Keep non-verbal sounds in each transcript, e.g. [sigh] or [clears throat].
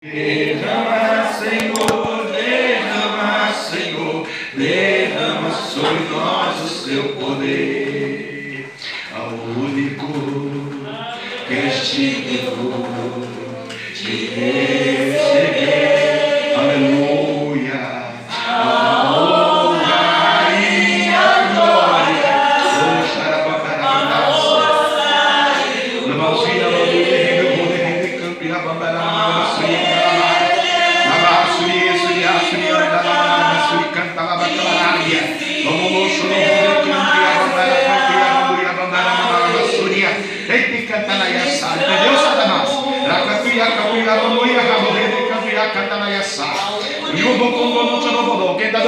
Derrama, Senhor, derrama, Senhor, derrama sobre nós o seu poder. Ao único que estive Quem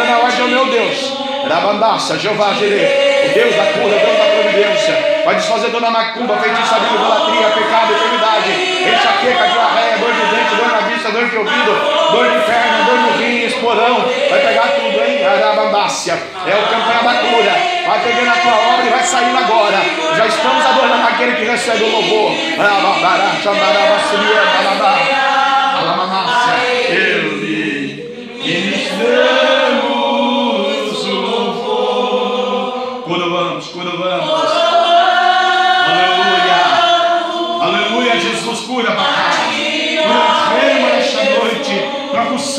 está dando a ordem é o meu Deus. Rabandaça, Jeová Jireh, o Deus da cura, o Deus da providência. Vai desfazer dona macumba, feitiçaria, idolatria, pecado, enfermidade, enxaqueca, diarreia, dor de dente, dor na vista, dor de ouvido, dor de perna, dor no rim, esporão. Vai pegar tudo, hein? Arabandácia. É o campanha da cura. Vai pegando a tua obra e vai saindo agora. Já estamos adorando aquele que recebe o louvor. Rabandará, xandará, bacilia, balabá.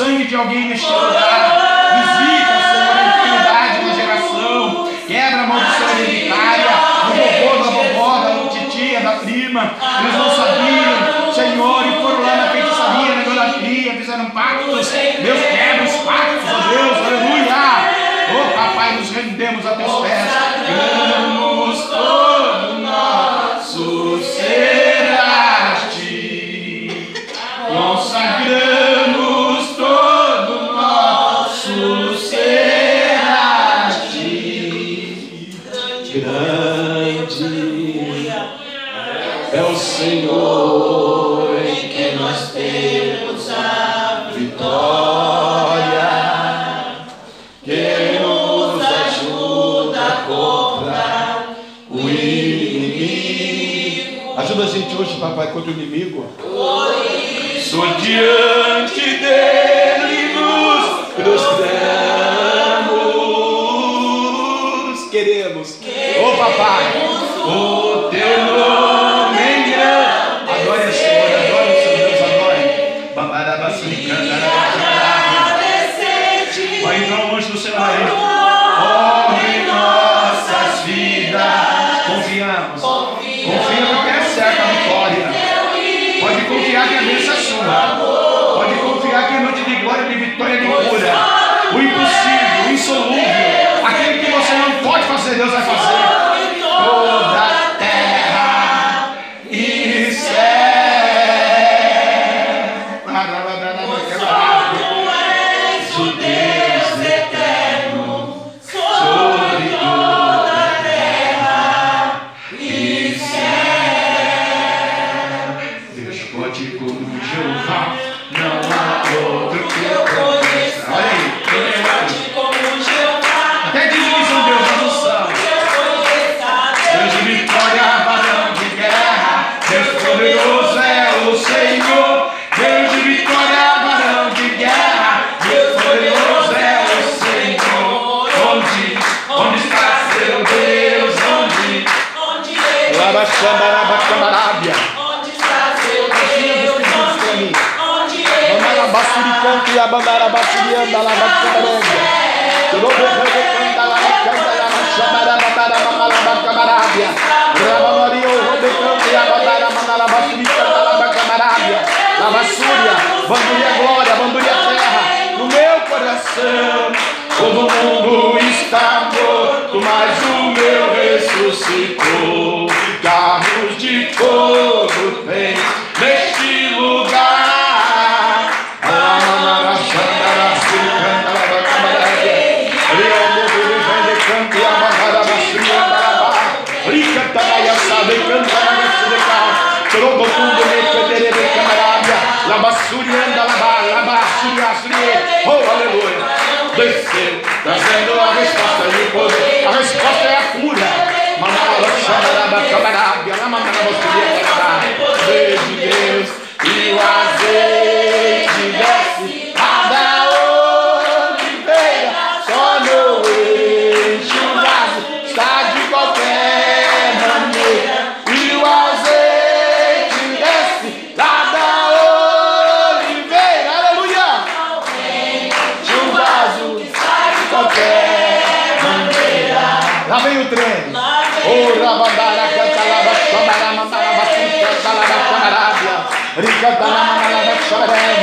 Sangue de alguém neste lugar. Visita, Senhor, a enfermidade na geração. Quebra a maldição hereditária do vovô, da vovó, da titia, da prima. Eles não sabiam, Senhor, e foram lá na feitiçaria, na idolatria, fizeram pactos. Deus quebra os pactos, ó Deus, aleluia. Oh, papai, nos rendemos a teus pés. Damos todo nosso ser papai, contra o inimigo. Sou Em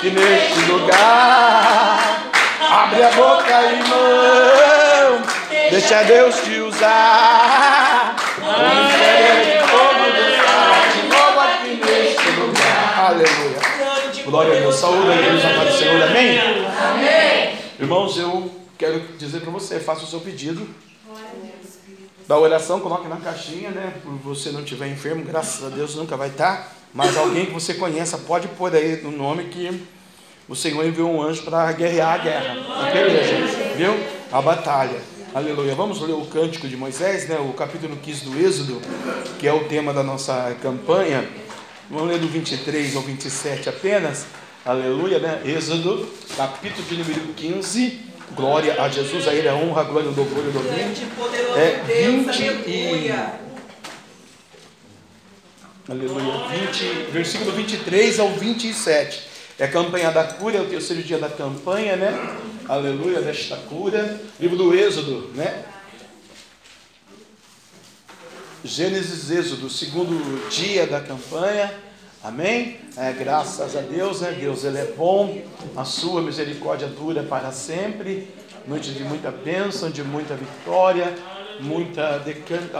que neste lugar. Abre a boca, irmão, deixa Deus te usar. De fogo, Deus fala de novo aqui neste lugar. Aleluia. Glória a Deus. Saúde a Deus, amado Senhor. Amém? Amém. Irmãos, eu quero dizer para você, faça o seu pedido da oração, coloque na caixinha, né? Por você não estiver enfermo, graças a Deus nunca vai estar. Mas alguém que você conheça pode pôr aí no nome que o Senhor enviou um anjo para guerrear a guerra, a peleja, viu? A batalha. Aleluia. Vamos ler o cântico de Moisés, né? O capítulo 15 do Êxodo, que é o tema da nossa campanha. Vamos ler do 23 ao 27 apenas. Aleluia, né? Êxodo, capítulo de número 15. Glória a Jesus, a Ele a honra, a glória, o louvor e o domínio. É 20 e Aleluia. 20, versículo 23 ao 27. É a campanha da cura, é o terceiro dia da campanha, né? Aleluia, desta cura. Livro do Êxodo, né? Gênesis Êxodo, segundo dia da campanha. Amém? É, graças a Deus, né? Deus ele é bom, a sua misericórdia dura para sempre. Noite de muita bênção, de muita vitória muita decanta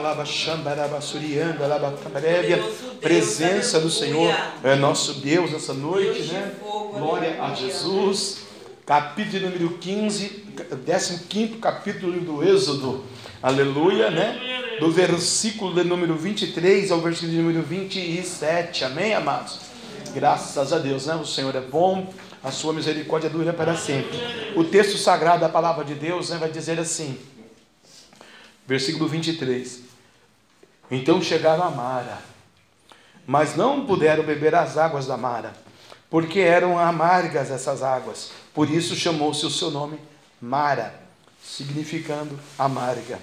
presença do Senhor é nosso Deus essa noite né? glória a Jesus. Capítulo número 15 15 capítulo do Êxodo. Aleluia né? Do versículo de número 23 ao versículo de número 27 amém amados? Graças a Deus né? O Senhor é bom a sua misericórdia dura para sempre. O texto sagrado da palavra de Deus né, vai dizer assim Versículo 23. Então chegaram a Mara, mas não puderam beber as águas da Mara, porque eram amargas essas águas. Por isso chamou-se o seu nome Mara, significando amarga.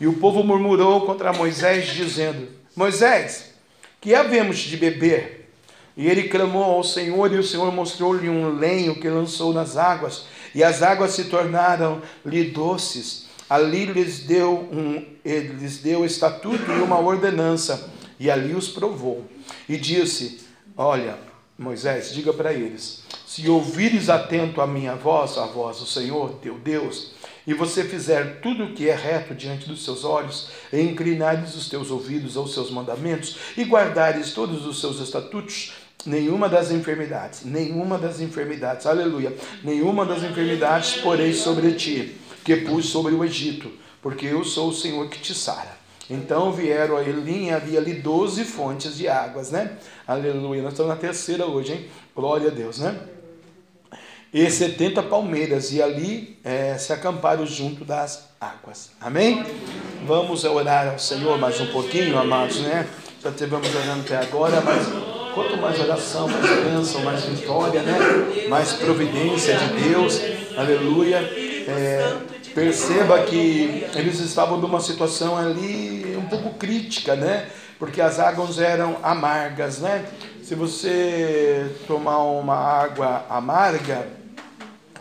E o povo murmurou contra Moisés, dizendo: Moisés, que havemos de beber? E ele clamou ao Senhor, e o Senhor mostrou-lhe um lenho que lançou nas águas, e as águas se tornaram-lhe doces ali lhes deu um lhes deu estatuto e uma ordenança e ali os provou. E disse olha Moisés diga para eles se ouvires atento a minha voz a voz do Senhor teu Deus e você fizer tudo o que é reto diante dos seus olhos, e inclinares os teus ouvidos aos seus mandamentos, e guardares todos os seus estatutos, nenhuma das enfermidades, nenhuma das enfermidades, aleluia, nenhuma das enfermidades porei sobre ti, que pus sobre o Egito, porque eu sou o Senhor que te sara. Então vieram a Elim e havia ali doze fontes de águas, né? Aleluia. Nós estamos na terceira hoje, hein? Glória a Deus, né? E setenta palmeiras, e ali é, se acamparam junto das águas. Amém? Vamos orar ao Senhor mais um pouquinho, amados, né? Já estivemos orando até agora, mas quanto mais oração, mais bênção, mais vitória, né? Mais providência de Deus. Aleluia é, perceba que eles estavam numa situação ali um pouco crítica, né? Porque as águas eram amargas, né? Se você tomar uma água amarga,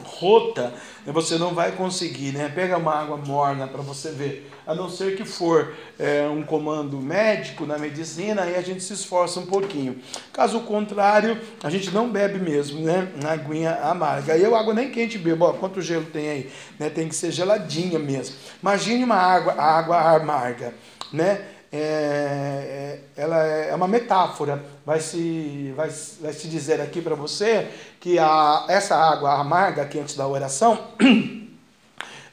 rota, você não vai conseguir, né? Pega uma água morna para você ver a não ser que for é, um comando médico na medicina, aí a gente se esforça um pouquinho. Caso contrário, a gente não bebe mesmo, né? Na aguinha amarga. Eu água nem quente bebo, ó, quanto gelo tem aí? Né? Tem que ser geladinha mesmo. Imagine uma água, água amarga, né? É, é ela é uma metáfora. Vai se, vai, vai se dizer aqui para você que a, essa água amarga aqui antes da oração [clears throat]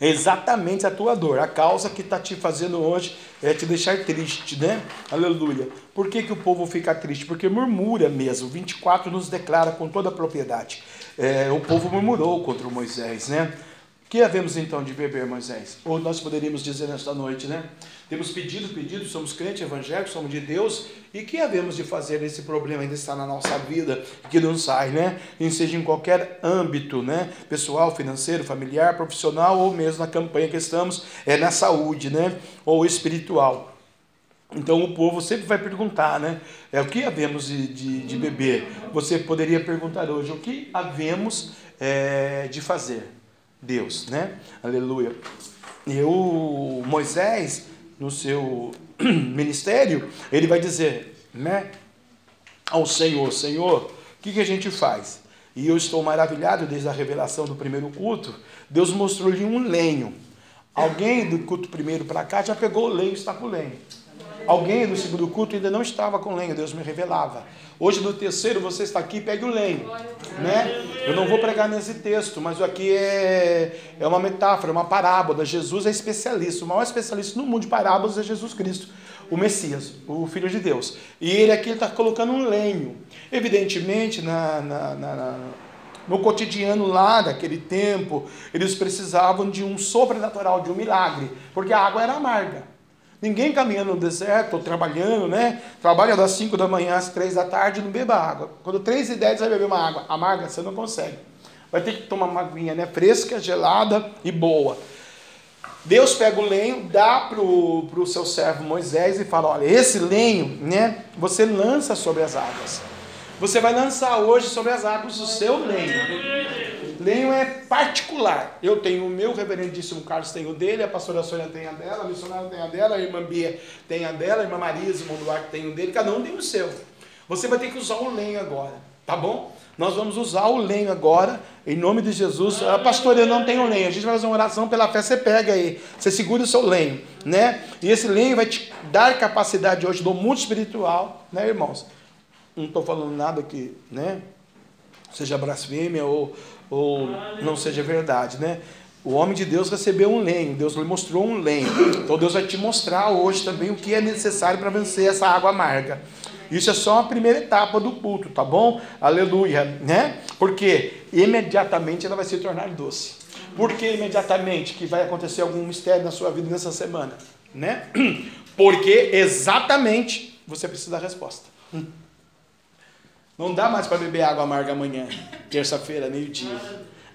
É exatamente a tua dor. A causa que está te fazendo hoje é te deixar triste, né? Aleluia. Por que, que o povo fica triste? Porque murmura mesmo. 24 nos declara com toda a propriedade. É, o povo murmurou contra Moisés, né? Que havemos então de beber, Moisés? Ou nós poderíamos dizer nesta noite, né? Temos pedido, pedido, somos crentes evangélicos, somos de Deus, e que havemos de fazer esse problema ainda está na nossa vida, que não sai, né? E seja em qualquer âmbito, né? Pessoal, financeiro, familiar, profissional, ou mesmo na campanha que estamos, é na saúde, né? Ou espiritual. Então o povo sempre vai perguntar, né? É o que havemos de, de, de beber? Você poderia perguntar hoje, o que havemos é, de fazer? Deus, né? Aleluia. E o Moisés, no seu [clears throat] ministério, ele vai dizer, né? Ao Senhor, Senhor, o que, que a gente faz? E eu estou maravilhado desde a revelação do primeiro culto. Deus mostrou-lhe um lenho. Alguém do culto primeiro para cá já pegou o lenho e está com o lenho. Alguém do segundo culto ainda não estava com lenho, Deus me revelava. Hoje no terceiro você está aqui, pegue o lenho, né? Eu não vou pregar nesse texto, mas aqui é, é uma metáfora, uma parábola. Jesus é especialista, o maior especialista no mundo de parábolas é Jesus Cristo, o Messias, o Filho de Deus. E ele aqui está colocando um lenho. Evidentemente, na, na, na no cotidiano lá daquele tempo, eles precisavam de um sobrenatural, de um milagre, porque a água era amarga. Ninguém caminhando no deserto, ou trabalhando, né? Trabalha das 5 da manhã às 3 da tarde não beba água. Quando 3 e 10 você vai beber uma água amarga, você não consegue. Vai ter que tomar uma aguinha né? fresca, gelada e boa. Deus pega o lenho, dá para o seu servo Moisés e fala: olha, esse lenho, né? Você lança sobre as águas. Você vai lançar hoje sobre as águas o seu lenho. Lenho é particular. Eu tenho o meu, o reverendíssimo Carlos tem o dele, a pastora Sônia tem a dela, a missionária tem a dela, a irmã Bia tem a dela, a irmã Marisa, o irmão Duarte tem o dele, cada um tem o seu. Você vai ter que usar o lenho agora, tá bom? Nós vamos usar o lenho agora, em nome de Jesus. A ah, pastora, eu não tenho lenho. A gente vai fazer uma oração pela fé, você pega aí, você segura o seu lenho, né? E esse lenho vai te dar capacidade hoje do mundo espiritual, né, irmãos? Não estou falando nada que, né? Seja blasfêmia ou ou não seja verdade, né? O homem de Deus recebeu um lenho, Deus lhe mostrou um lenho. Então Deus vai te mostrar hoje também o que é necessário para vencer essa água amarga. Isso é só a primeira etapa do culto, tá bom? Aleluia, né? Porque imediatamente ela vai se tornar doce. Por que imediatamente que vai acontecer algum mistério na sua vida nessa semana, né? [clears throat] Porque exatamente você precisa da resposta. Não dá mais para beber água amarga amanhã, terça-feira, meio-dia.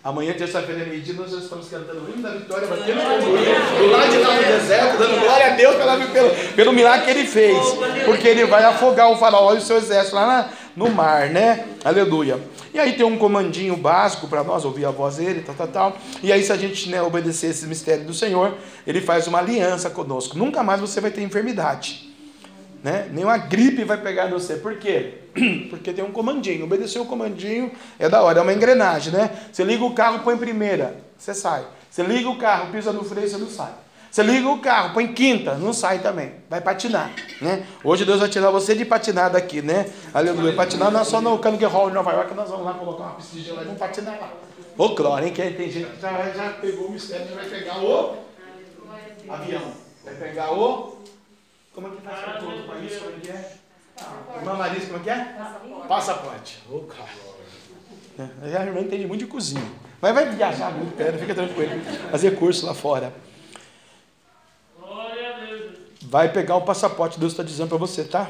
Amanhã, terça-feira, meio-dia, nós já estamos cantando o hino da vitória, batendo do lado de lá no deserto, dando glória a Deus pela, pelo, pelo milagre que ele fez. Porque ele vai afogar o faraó e o seu exército lá na, no mar, né? Aleluia. E aí tem um comandinho básico para nós, ouvir a voz dele, tal, tal, tal. E aí, se a gente né, obedecer esse mistério do Senhor, ele faz uma aliança conosco. Nunca mais você vai ter enfermidade. Né? Nenhuma gripe vai pegar você. Por quê? [clears throat] Porque tem um comandinho. Obedecer o comandinho é da hora, é uma engrenagem, né? Você liga o carro, põe primeira, você sai. Você liga o carro, pisa no freio, você não sai. Você liga o carro, põe quinta, não sai também. Vai patinar, né? Hoje Deus vai tirar você de patinar daqui, né? Aleluia. Patinar não é só no Carnegie Hall em Nova York, nós vamos lá colocar uma de gelo e vamos patinar lá. Ô, glória, hein? Que tem gente que já, já pegou o mistério, já vai pegar o avião. Vai pegar o como é que faz para todo o país? Como é que é? Ah, irmã Marisa, como é que é? Passaporte. Passaporte. Oh, cara. É, a irmã entende muito de cozinha. Mas vai viajar muito, pera, fica tranquilo. Fazer curso lá fora. Vai pegar o passaporte, Deus está dizendo para você, tá?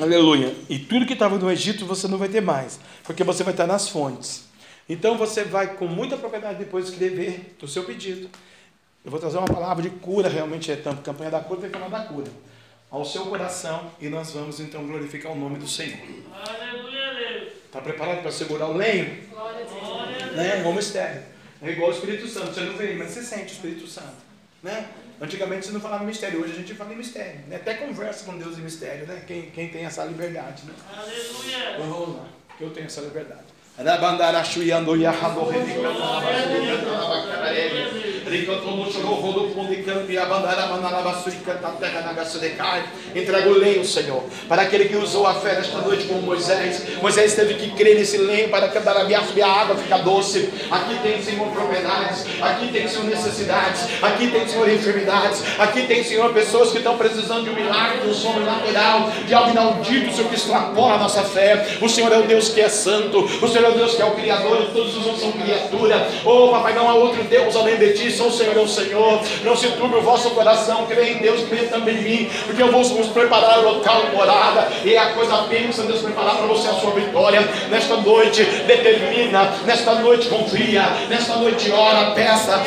Aleluia. E tudo que estava no Egito você não vai ter mais, porque você vai estar nas fontes. Então você vai com muita propriedade depois escrever o seu pedido. Eu vou trazer uma palavra de cura, realmente é tanto campanha da cura, tem que falar da cura. Ao seu coração, e nós vamos então glorificar o nome do Senhor. Aleluia, Está preparado para segurar o lenho? Glória a Deus. Né? Igual mistério. É igual o Espírito Santo. Você não vê, mas você sente o Espírito Santo. Né? Antigamente você não falava mistério, hoje a gente fala em mistério. Né? Até conversa com Deus em mistério, né? Quem, quem tem essa liberdade. Né? Aleluia. Vamos lá, eu tenho essa liberdade. Entrega o lenho, Senhor, para aquele que usou a fé nesta noite como Moisés. Moisés teve que crer nesse lenho para que a água ficar doce. Aqui tem, Senhor, propriedades. Aqui tem, Senhor, necessidades. Aqui tem, Senhor, enfermidades. Aqui tem, Senhor, pessoas que estão precisando de um milagre, de um sobrenatural, de algo inaudito, Senhor, que extrapola a nossa fé. O Senhor é o Deus que é santo. O Senhor Senhor Deus que é o Criador de todos os outros são criatura. Oh, papai, não há outro Deus além de ti, só o Senhor é o Senhor. Não se turbe o vosso coração, crê em Deus, crê também em mim, porque eu vou vos preparar o local morada, e é a coisa bênção Deus preparar para você a sua vitória. Nesta noite, determina, nesta noite confia, nesta noite ora, peça,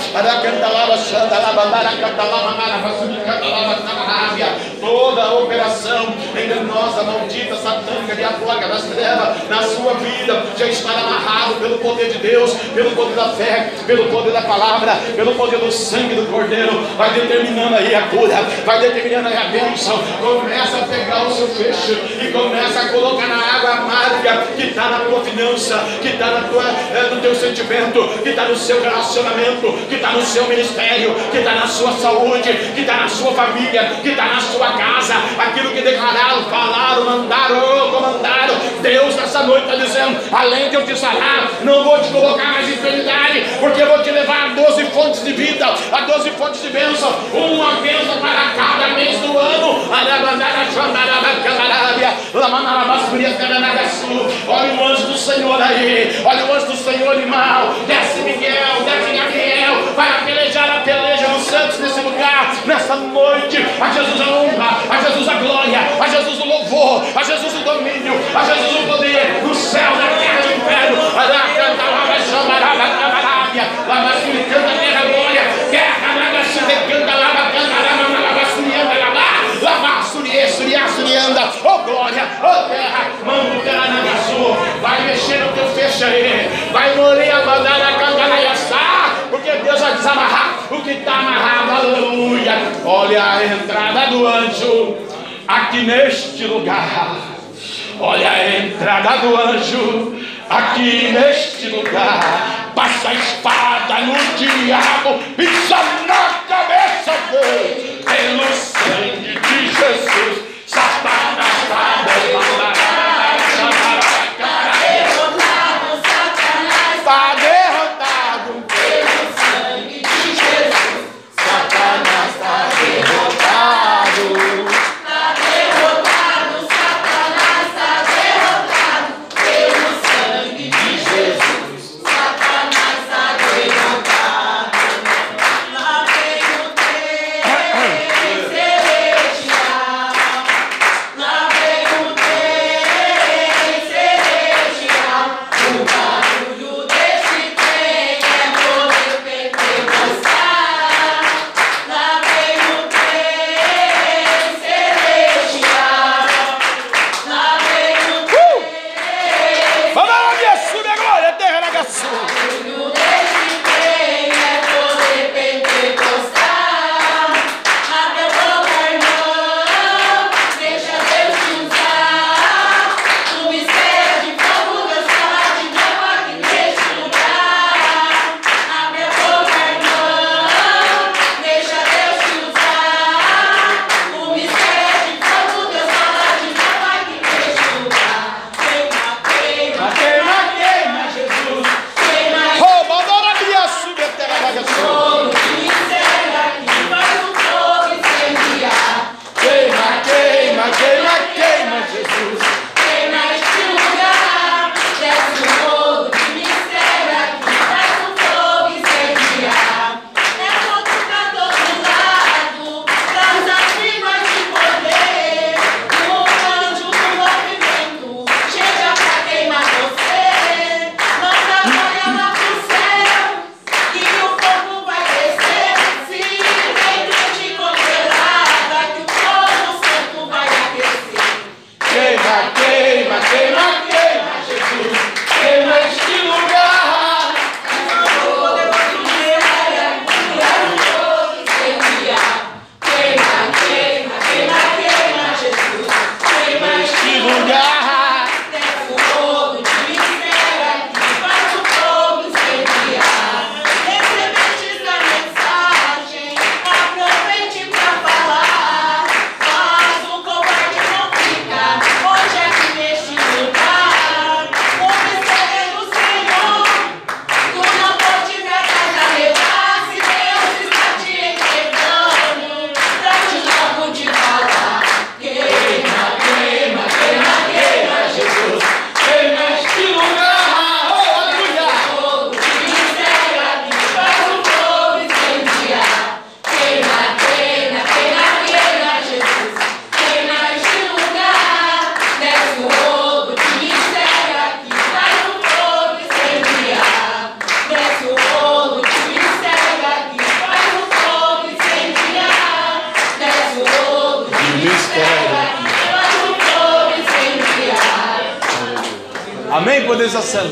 toda a operação enganosa, maldita, satânica, diabólica das trevas na sua vida já está amarrado pelo poder de Deus, pelo poder da fé, pelo poder da palavra, pelo poder do sangue do Cordeiro. Vai determinando aí a cura, vai determinando aí a bênção. Começa a pegar o seu fecho e começa a colocar na água amarga que está na tua finança, que está é, no teu sentimento, que está no seu relacionamento, que está no seu ministério, que está na sua saúde, que está na sua família, que está na sua casa. Aquilo que declararam, falaram, mandaram, comandaram. Deus nessa noite está dizendo: além de eu te sarar, não vou te colocar mais enfermidade, porque eu vou te levar a 12 fontes de vida, a 12 fontes de bênção, uma bênção para cada mês do ano. Olha o anjo do Senhor aí, olha o anjo do Senhor animal, desce Miguel, desce Gabriel, vai pelejar a peleja nesse lugar, nessa noite, a Jesus a honra, a Jesus a glória, a Jesus o louvor, a Jesus o domínio, a Jesus o poder, no céu, na terra, no inferno, lava canta terra glória, terra nada se decanta, lava canta, lava lava surianda, lava, lava surie, suria, surianda, oh glória, oh terra, mando terra nagaçu, vai mexer no teu fecho aí, vai morrer a bandana, canta na porque Deus vai desamarrar o que está amarrado, aleluia, olha a entrada do anjo, aqui neste lugar, olha a entrada do anjo, aqui neste lugar. Passa a espada no diabo, pisa na cabeça dele, pelo sangue de Jesus. Satanás está.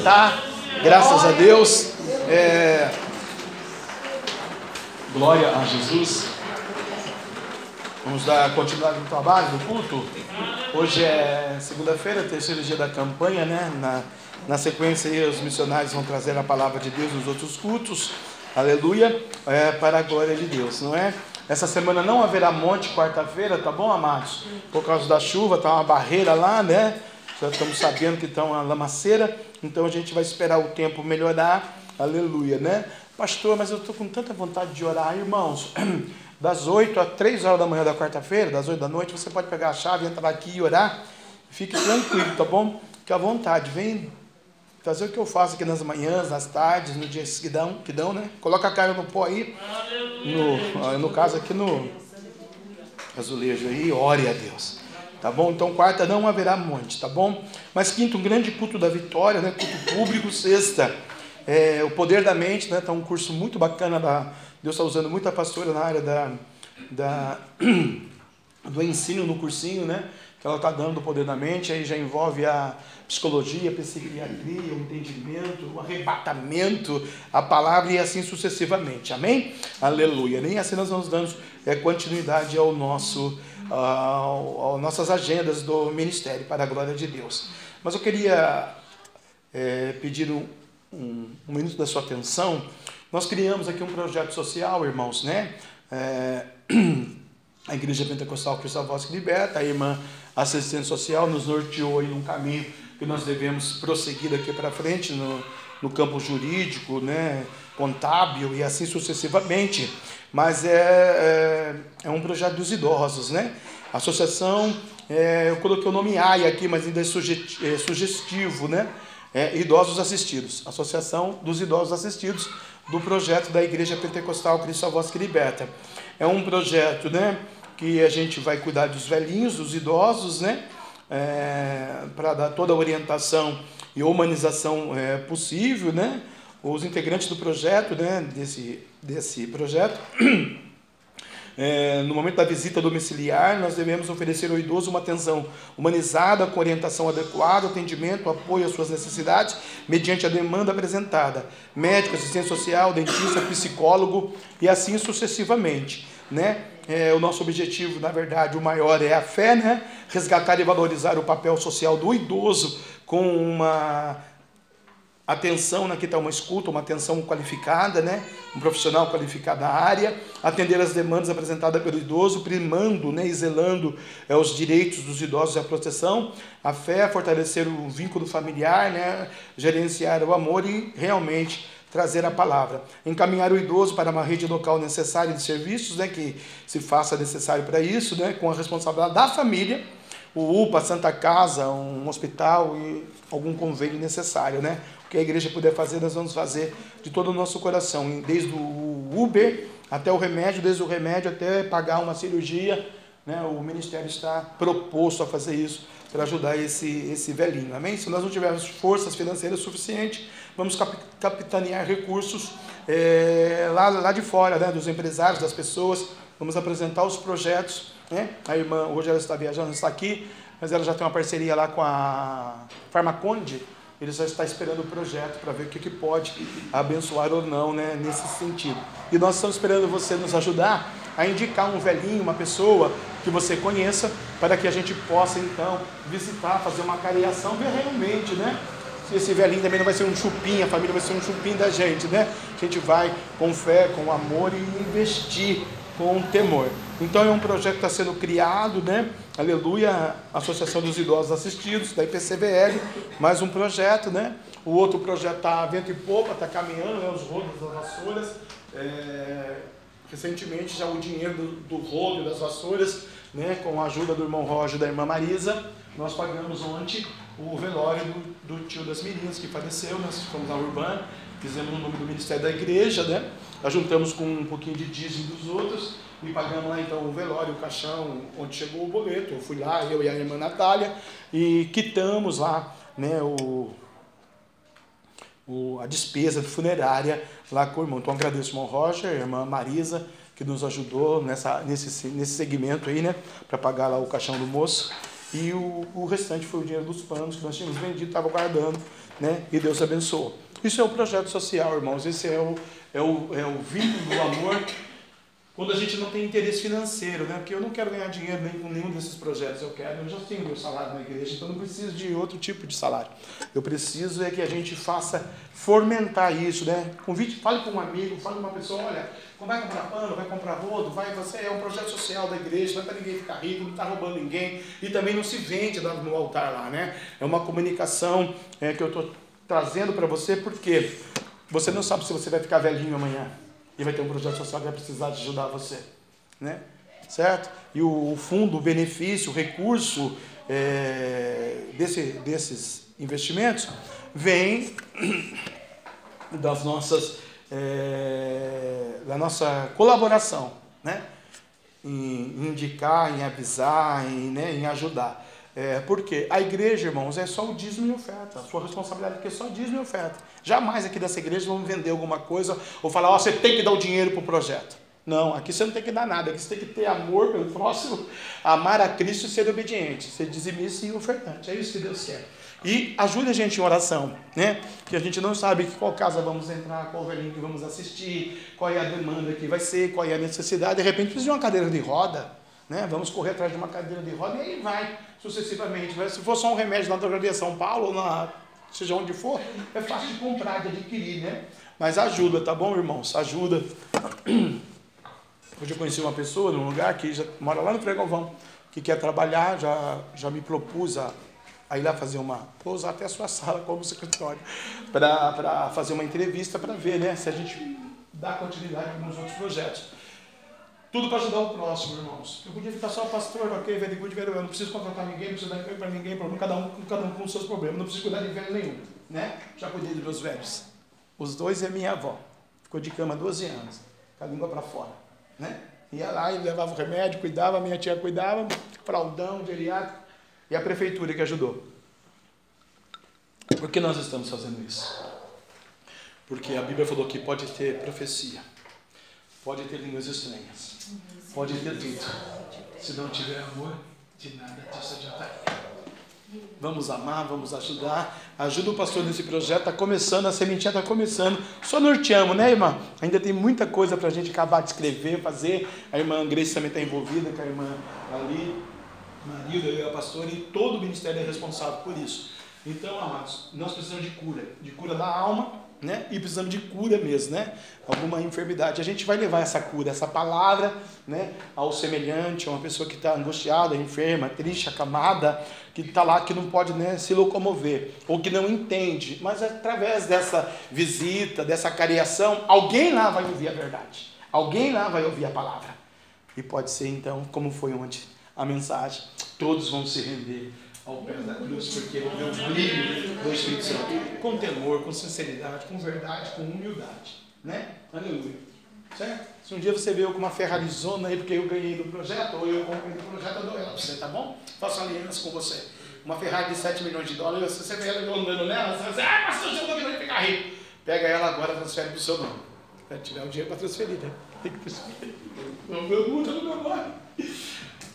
Podemos assentar. Graças a Deus. É... Glória a Jesus. Vamos dar continuidade no trabalho, no culto. Hoje é segunda-feira, terceiro dia da campanha, né? Na, na sequência aí, os missionários vão trazer a palavra de Deus nos outros cultos. Aleluia. É, para a glória de Deus, não é? Essa semana não haverá monte quarta-feira, tá bom, amados? Por causa da chuva, tá uma barreira lá, né? Já estamos sabendo que estão uma lamaceira, então a gente vai esperar o tempo melhorar. Aleluia, né? Pastor, mas eu estou com tanta vontade de orar, irmãos. [clears throat] Das 8 às 3 horas da manhã da quarta-feira, das 8 da noite, você pode pegar a chave, entrar aqui e orar. Fique tranquilo, tá bom? Fique à vontade. Vem fazer o que eu faço aqui nas manhãs, nas tardes, no dia que dão, que dão né? Coloca a cara no pó aí. No, no caso aqui no azulejo aí, ore a Deus. Tá bom? Então quarta não haverá monte, tá bom? Mas quinta, um grande culto da vitória, né? Culto público, sexta. É, o poder da mente, né? Tá um curso muito bacana da. Deus está usando muita pastora na área da, da [clears throat] do ensino no cursinho, né? Que ela está dando o poder da mente, aí já envolve a psicologia, a psiquiatria, o entendimento, o arrebatamento, a palavra e assim sucessivamente. Amém? Aleluia. Nem assim nós vamos dando é, continuidade ao nosso, às nossas agendas do ministério, para a glória de Deus. Mas eu queria é, pedir um, um, um, minuto da sua atenção. Nós criamos aqui um projeto social, irmãos, né? É, [clears throat] a Igreja Pentecostal Cristo Voz que Liberta, a irmã assistente social nos norteou em um caminho que nós devemos prosseguir daqui para frente no, no campo jurídico, né, contábil e assim sucessivamente. Mas é, é, é um projeto dos idosos, né? Associação, é, eu coloquei o nome AIA aqui, mas ainda é, é sugestivo, né? É, idosos Assistidos, Associação dos Idosos Assistidos, do projeto da Igreja Pentecostal Cristo a Voz que Liberta. É um projeto, né? Que a gente vai cuidar dos velhinhos, dos idosos, né? É, para dar toda a orientação e humanização é, possível, né? Os integrantes do projeto, né? Desse, desse projeto. [clears throat] É, no momento da visita domiciliar, nós devemos oferecer ao idoso uma atenção humanizada, com orientação adequada, atendimento, apoio às suas necessidades, mediante a demanda apresentada. Médico, assistente social, dentista, psicólogo e assim sucessivamente. Né? É, o nosso objetivo, na verdade, o maior é a fé, né? resgatar e valorizar o papel social do idoso com uma atenção, né, que está uma escuta, uma atenção qualificada, né, um profissional qualificado na área, atender as demandas apresentadas pelo idoso, primando né, e zelando é, os direitos dos idosos e a proteção, a fé, fortalecer o vínculo familiar, né, gerenciar o amor e realmente trazer a palavra. Encaminhar o idoso para uma rede local necessária de serviços, né, que se faça necessário para isso, né, com a responsabilidade da família, o UPA, Santa Casa, um hospital e algum convênio necessário, né? O que a igreja puder fazer, nós vamos fazer de todo o nosso coração, desde o Uber até o remédio, desde o remédio até pagar uma cirurgia, né? O ministério está proposto a fazer isso para ajudar esse, esse velhinho, amém? Se nós não tivermos forças financeiras suficientes, vamos capitanear recursos é, lá, lá de fora, né? Dos empresários, das pessoas, vamos apresentar os projetos né? A irmã, hoje ela está viajando, não está aqui, mas ela já tem uma parceria lá com a Farmaconde. Ele só está esperando o projeto para ver o que, que pode abençoar ou não né, nesse sentido. E nós estamos esperando você nos ajudar a indicar um velhinho, uma pessoa que você conheça, para que a gente possa então visitar, fazer uma cariação, ver realmente, né? Se esse velhinho também não vai ser um chupim, a família vai ser um chupim da gente, né? A gente vai com fé, com amor e investir com temor. Então é um projeto que está sendo criado, né? Aleluia, Associação dos Idosos Assistidos, da IPCBL, mais um projeto, né? O outro projeto está vento e popa, está caminhando, né? Os rodos das vassouras. É... Recentemente já o dinheiro do, do rodo das vassouras, né? Com a ajuda do irmão Roger e da irmã Marisa, nós pagamos ontem o velório do, do tio das meninas que faleceu, nós fomos na Urbana, fizemos o nome do Ministério da Igreja, né? juntamos com um pouquinho de dízimo dos outros e pagamos lá então o velório, o caixão, onde chegou o boleto. Eu fui lá, eu e a irmã Natália, e quitamos lá né, o, o, a despesa funerária lá com o irmão. Então agradeço o irmão Roger, a irmã Marisa, que nos ajudou nessa, nesse, nesse segmento aí, né? Para pagar lá o caixão do moço. E o, o restante foi o dinheiro dos panos que nós tínhamos vendido, estava guardando, né? E Deus abençoou. Isso é o projeto social, irmãos. Esse é o, é o, é o vínculo do amor quando a gente não tem interesse financeiro, né? Porque eu não quero ganhar dinheiro nem com nenhum desses projetos, eu quero, eu já tenho meu salário na igreja, então não preciso de outro tipo de salário. Eu preciso é que a gente faça fomentar isso, né? Convite, fale com um amigo, fale com uma pessoa, olha, vai comprar pano, vai comprar rodo, vai, você é um projeto social da igreja, não é para ninguém ficar rico, não está roubando ninguém, e também não se vende no altar lá, né? É uma comunicação é, que eu estou trazendo para você, porque você não sabe se você vai ficar velhinho amanhã e vai ter um projeto social que vai precisar de ajudar você, né? Certo? E o, fundo, o benefício, o recurso é, desse, desses investimentos vem [clears throat] das nossas é, da nossa colaboração, né? Em indicar, em avisar, em, né, em ajudar. É, porque a igreja, irmãos, é só o dízimo e oferta. A sua responsabilidade aqui é só dízimo e oferta. Jamais aqui dessa igreja vamos vender alguma coisa ou falar, ó, oh, você tem que dar o dinheiro para o projeto. Não, aqui você não tem que dar nada, aqui você tem que ter amor pelo próximo, [laughs] amar a Cristo e ser obediente, ser dizimista e ofertante. É isso que Deus quer. E ajude a gente em oração, né? Que a gente não sabe que qual casa vamos entrar, qual velhinho que vamos assistir, qual é a demanda que vai ser, qual é a necessidade. De repente precisa de uma cadeira de roda, né? Vamos correr atrás de uma cadeira de roda e aí vai sucessivamente. Se for só um remédio na drogaria São Paulo, na, seja onde for, é fácil de comprar, de adquirir, né? Mas ajuda, tá bom, irmãos? Ajuda. Hoje eu conheci uma pessoa num lugar que já mora lá no Fregovão, que quer trabalhar, já, já me propus a, a ir lá fazer uma. Vou usar até a sua sala como secretário, para fazer uma entrevista para ver né, se a gente dá continuidade nos outros projetos. Tudo para ajudar o próximo, irmãos. Eu podia ficar só pastor, ok, very good, very well. Não preciso contratar ninguém, não preciso dar emprego para ninguém, problema, cada um, cada um com os seus problemas. Não preciso cuidar de velho nenhum. Né? Já cuidei dos meus velhos. Os dois é minha avó. Ficou de cama 12 anos, com a língua para fora. Né? Ia lá e levava o remédio, cuidava, minha tia cuidava, fraldão, geriátrico. E a prefeitura que ajudou. Por que nós estamos fazendo isso? Porque a Bíblia falou que pode ter profecia, pode ter línguas estranhas, Pode ter tudo. Se não tiver amor, de nada disso adiantaria. Vamos amar, vamos ajudar. Ajuda o pastor nesse projeto. Está começando, a sementinha está começando. Só norteamos, né, irmã? Ainda tem muita coisa para a gente acabar de escrever, fazer. A irmã Grace também está envolvida, com a irmã ali, Marilda, eu a pastora, e todo o ministério é responsável por isso. Então, amados, nós precisamos de cura, de cura da alma, né? E precisamos de cura mesmo, né? Alguma enfermidade. A gente vai levar essa cura, essa palavra, né? Ao semelhante, a uma pessoa que está angustiada, enferma, triste, acamada, que está lá, que não pode né, se locomover, ou que não entende. Mas através dessa visita, dessa cariação, alguém lá vai ouvir a verdade. Alguém lá vai ouvir a palavra. E pode ser então, como foi ontem a mensagem, todos vão se render ao pé da cruz, porque vão ver o brilho do Espírito Santo, com temor, com sinceridade, com verdade, com humildade. Né? Aleluia. Certo? Se um dia você veio com uma Ferrarizona aí, porque eu ganhei do projeto, ou eu comprei do projeto, eu dou ela para você, tá bom? Faço aliança com você. Uma Ferrari de 7 milhões de dólares, você vê ela andando nela, você vai dizer, ah, pastor, eu vou ficar rico. Pega ela agora, transfere para o seu nome. Se tiver o dinheiro para transferir, né? Tem que transferir. Não, meu multa no meu nome.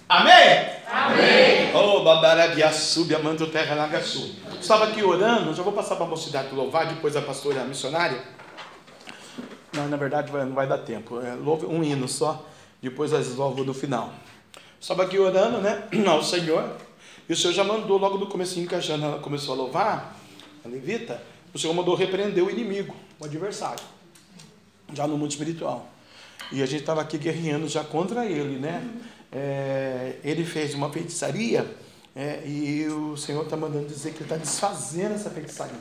Amém? Amém. Oh, babarabia sube, amando terra lagaçu. Estava aqui orando, já vou passar para a mocidade louvar, depois a pastora a missionária. Não, na verdade não vai dar tempo. É, louve um hino só, depois as louvo no final. Estava aqui orando, né, [clears throat] ao Senhor, e o Senhor já mandou logo no comecinho que a Jana começou a louvar, a levita, o Senhor mandou repreender o inimigo, o adversário, já no mundo espiritual. E a gente estava aqui guerreando já contra ele, né? É, ele fez uma feitiçaria é, e o Senhor está mandando dizer que ele está desfazendo essa feitiçaria.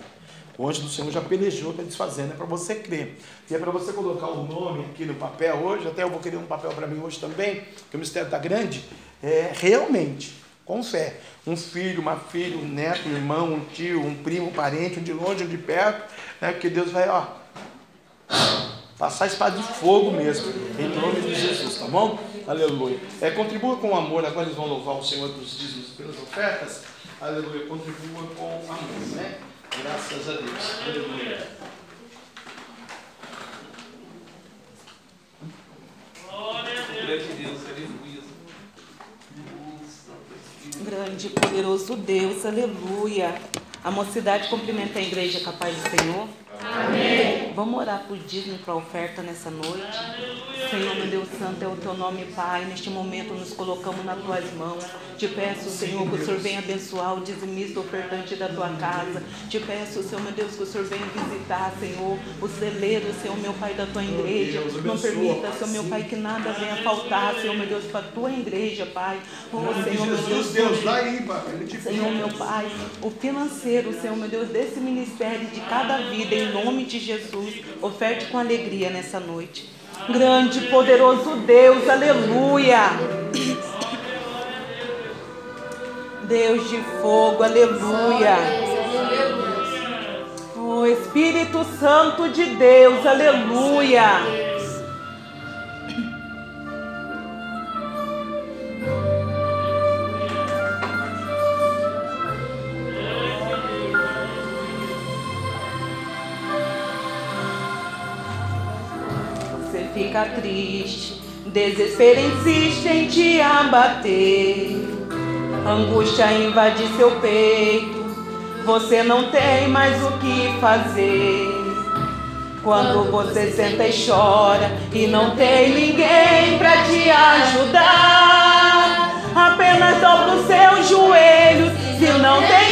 O anjo do Senhor já pelejou, está desfazendo. É para você crer. E é para você colocar o nome aqui no papel hoje. Até eu vou querer um papel para mim hoje também, porque o mistério está grande. É, realmente, com fé. Um filho, uma filha, um neto, um irmão, um tio, um primo, um parente, um de longe, um de perto. Né, Deus vai, ó. Passar a espada de fogo mesmo. Em nome de Jesus, tá bom? Aleluia. É, contribua com amor. Agora eles vão louvar o Senhor pelos dízimos e pelas ofertas. Aleluia. Contribua com amor, né? Graças a Deus. Aleluia. Glória a Deus. Grande e poderoso Deus, aleluia. A mocidade cumprimenta a igreja capaz do Senhor. Amém. Vamos orar por dízimo para oferta nessa noite. Senhor, meu Deus Santo, é o teu nome, Pai. Neste momento nos colocamos nas tuas mãos. Te peço, Senhor, que o Senhor venha abençoar o dizimista ofertante da tua casa. Te peço, Senhor, meu Deus, que o Senhor venha visitar, Senhor, o celeiro, Senhor, meu Pai, da tua igreja. Não permita, Senhor, meu Pai, que nada venha faltar, Senhor, meu Deus, para a tua igreja, Pai. Oh, Senhor, meu Deus, Deus, daí, Senhor, meu Pai, o financeiro, Senhor, meu Deus, desse ministério, de cada vida, em nome de Jesus, oferte com alegria nessa noite. Grande, poderoso Deus, aleluia. Deus de fogo, aleluia. O Espírito Santo de Deus, aleluia. Fica triste, desespero insiste em te abater, angústia invade seu peito, você não tem mais o que fazer. Quando você senta e chora e não tem ninguém para te ajudar, apenas dobra os seus joelhos. Se não tem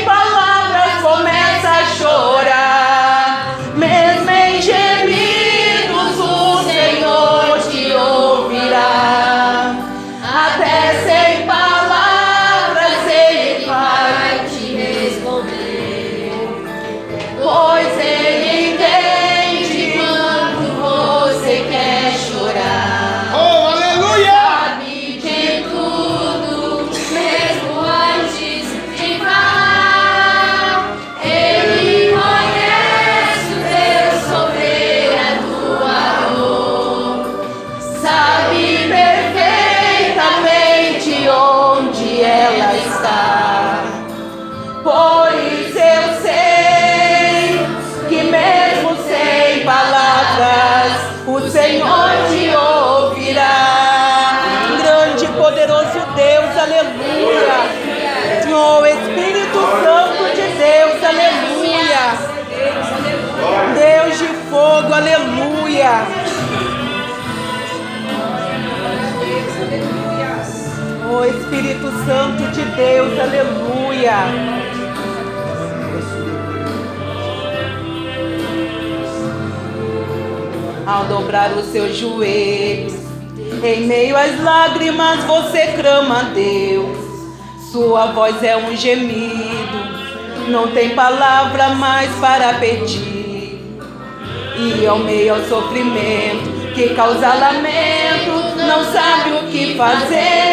Espírito Santo de Deus, aleluia. Ao dobrar os seus joelhos, em meio às lágrimas você clama a Deus. Sua voz é um gemido, não tem palavra mais para pedir e ao meio ao sofrimento que causa lamento, não sabe o que fazer.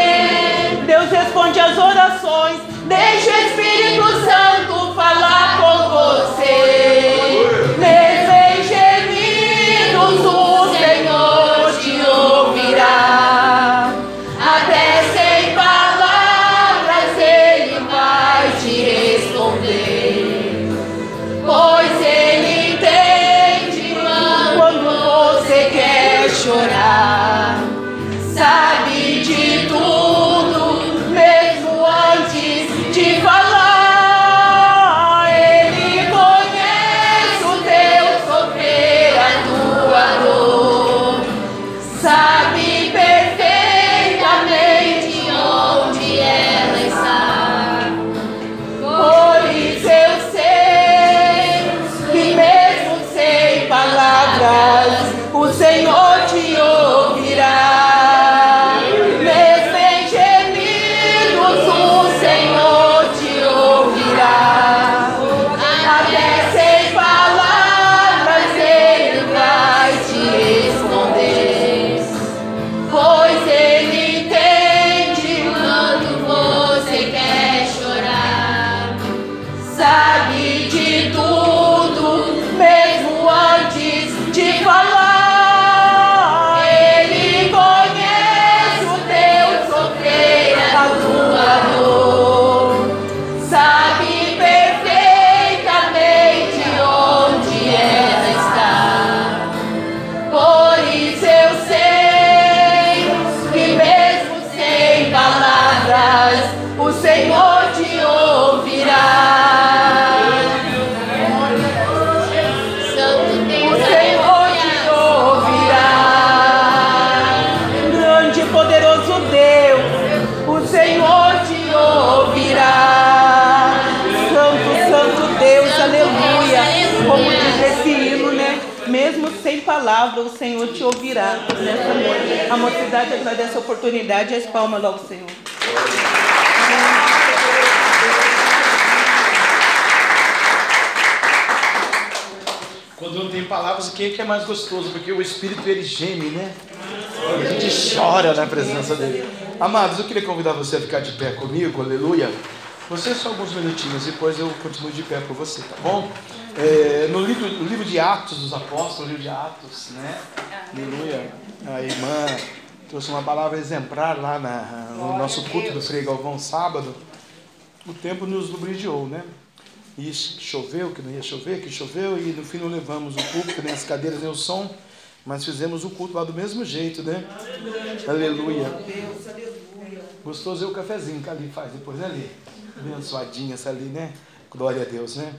Deus responde às orações, deixa ouvirá nessa noite. A mocidade agradece a oportunidade e as palmas ao Senhor. Quando não tem palavras, o que é que é mais gostoso? Porque o Espírito ele geme, né? A gente chora na presença dele. Amados, eu queria convidar você a ficar de pé comigo, aleluia. Você só alguns minutinhos, depois eu continuo de pé com você, tá bom? É, no, livro, no livro de Atos dos Apóstolos, livro de Atos, né? Aleluia. A irmã trouxe uma palavra exemplar lá na, no nosso culto do Frei Galvão sábado. O tempo nos lubridiou, né? E choveu, que não ia chover, que choveu, e no fim não levamos o púlpito, nem as cadeiras, nem o som, mas fizemos o culto lá do mesmo jeito, né? Aleluia. Gostoso é o cafezinho que ali faz depois, né, ali? Abençoadinha essa ali, né? Glória a Deus, né?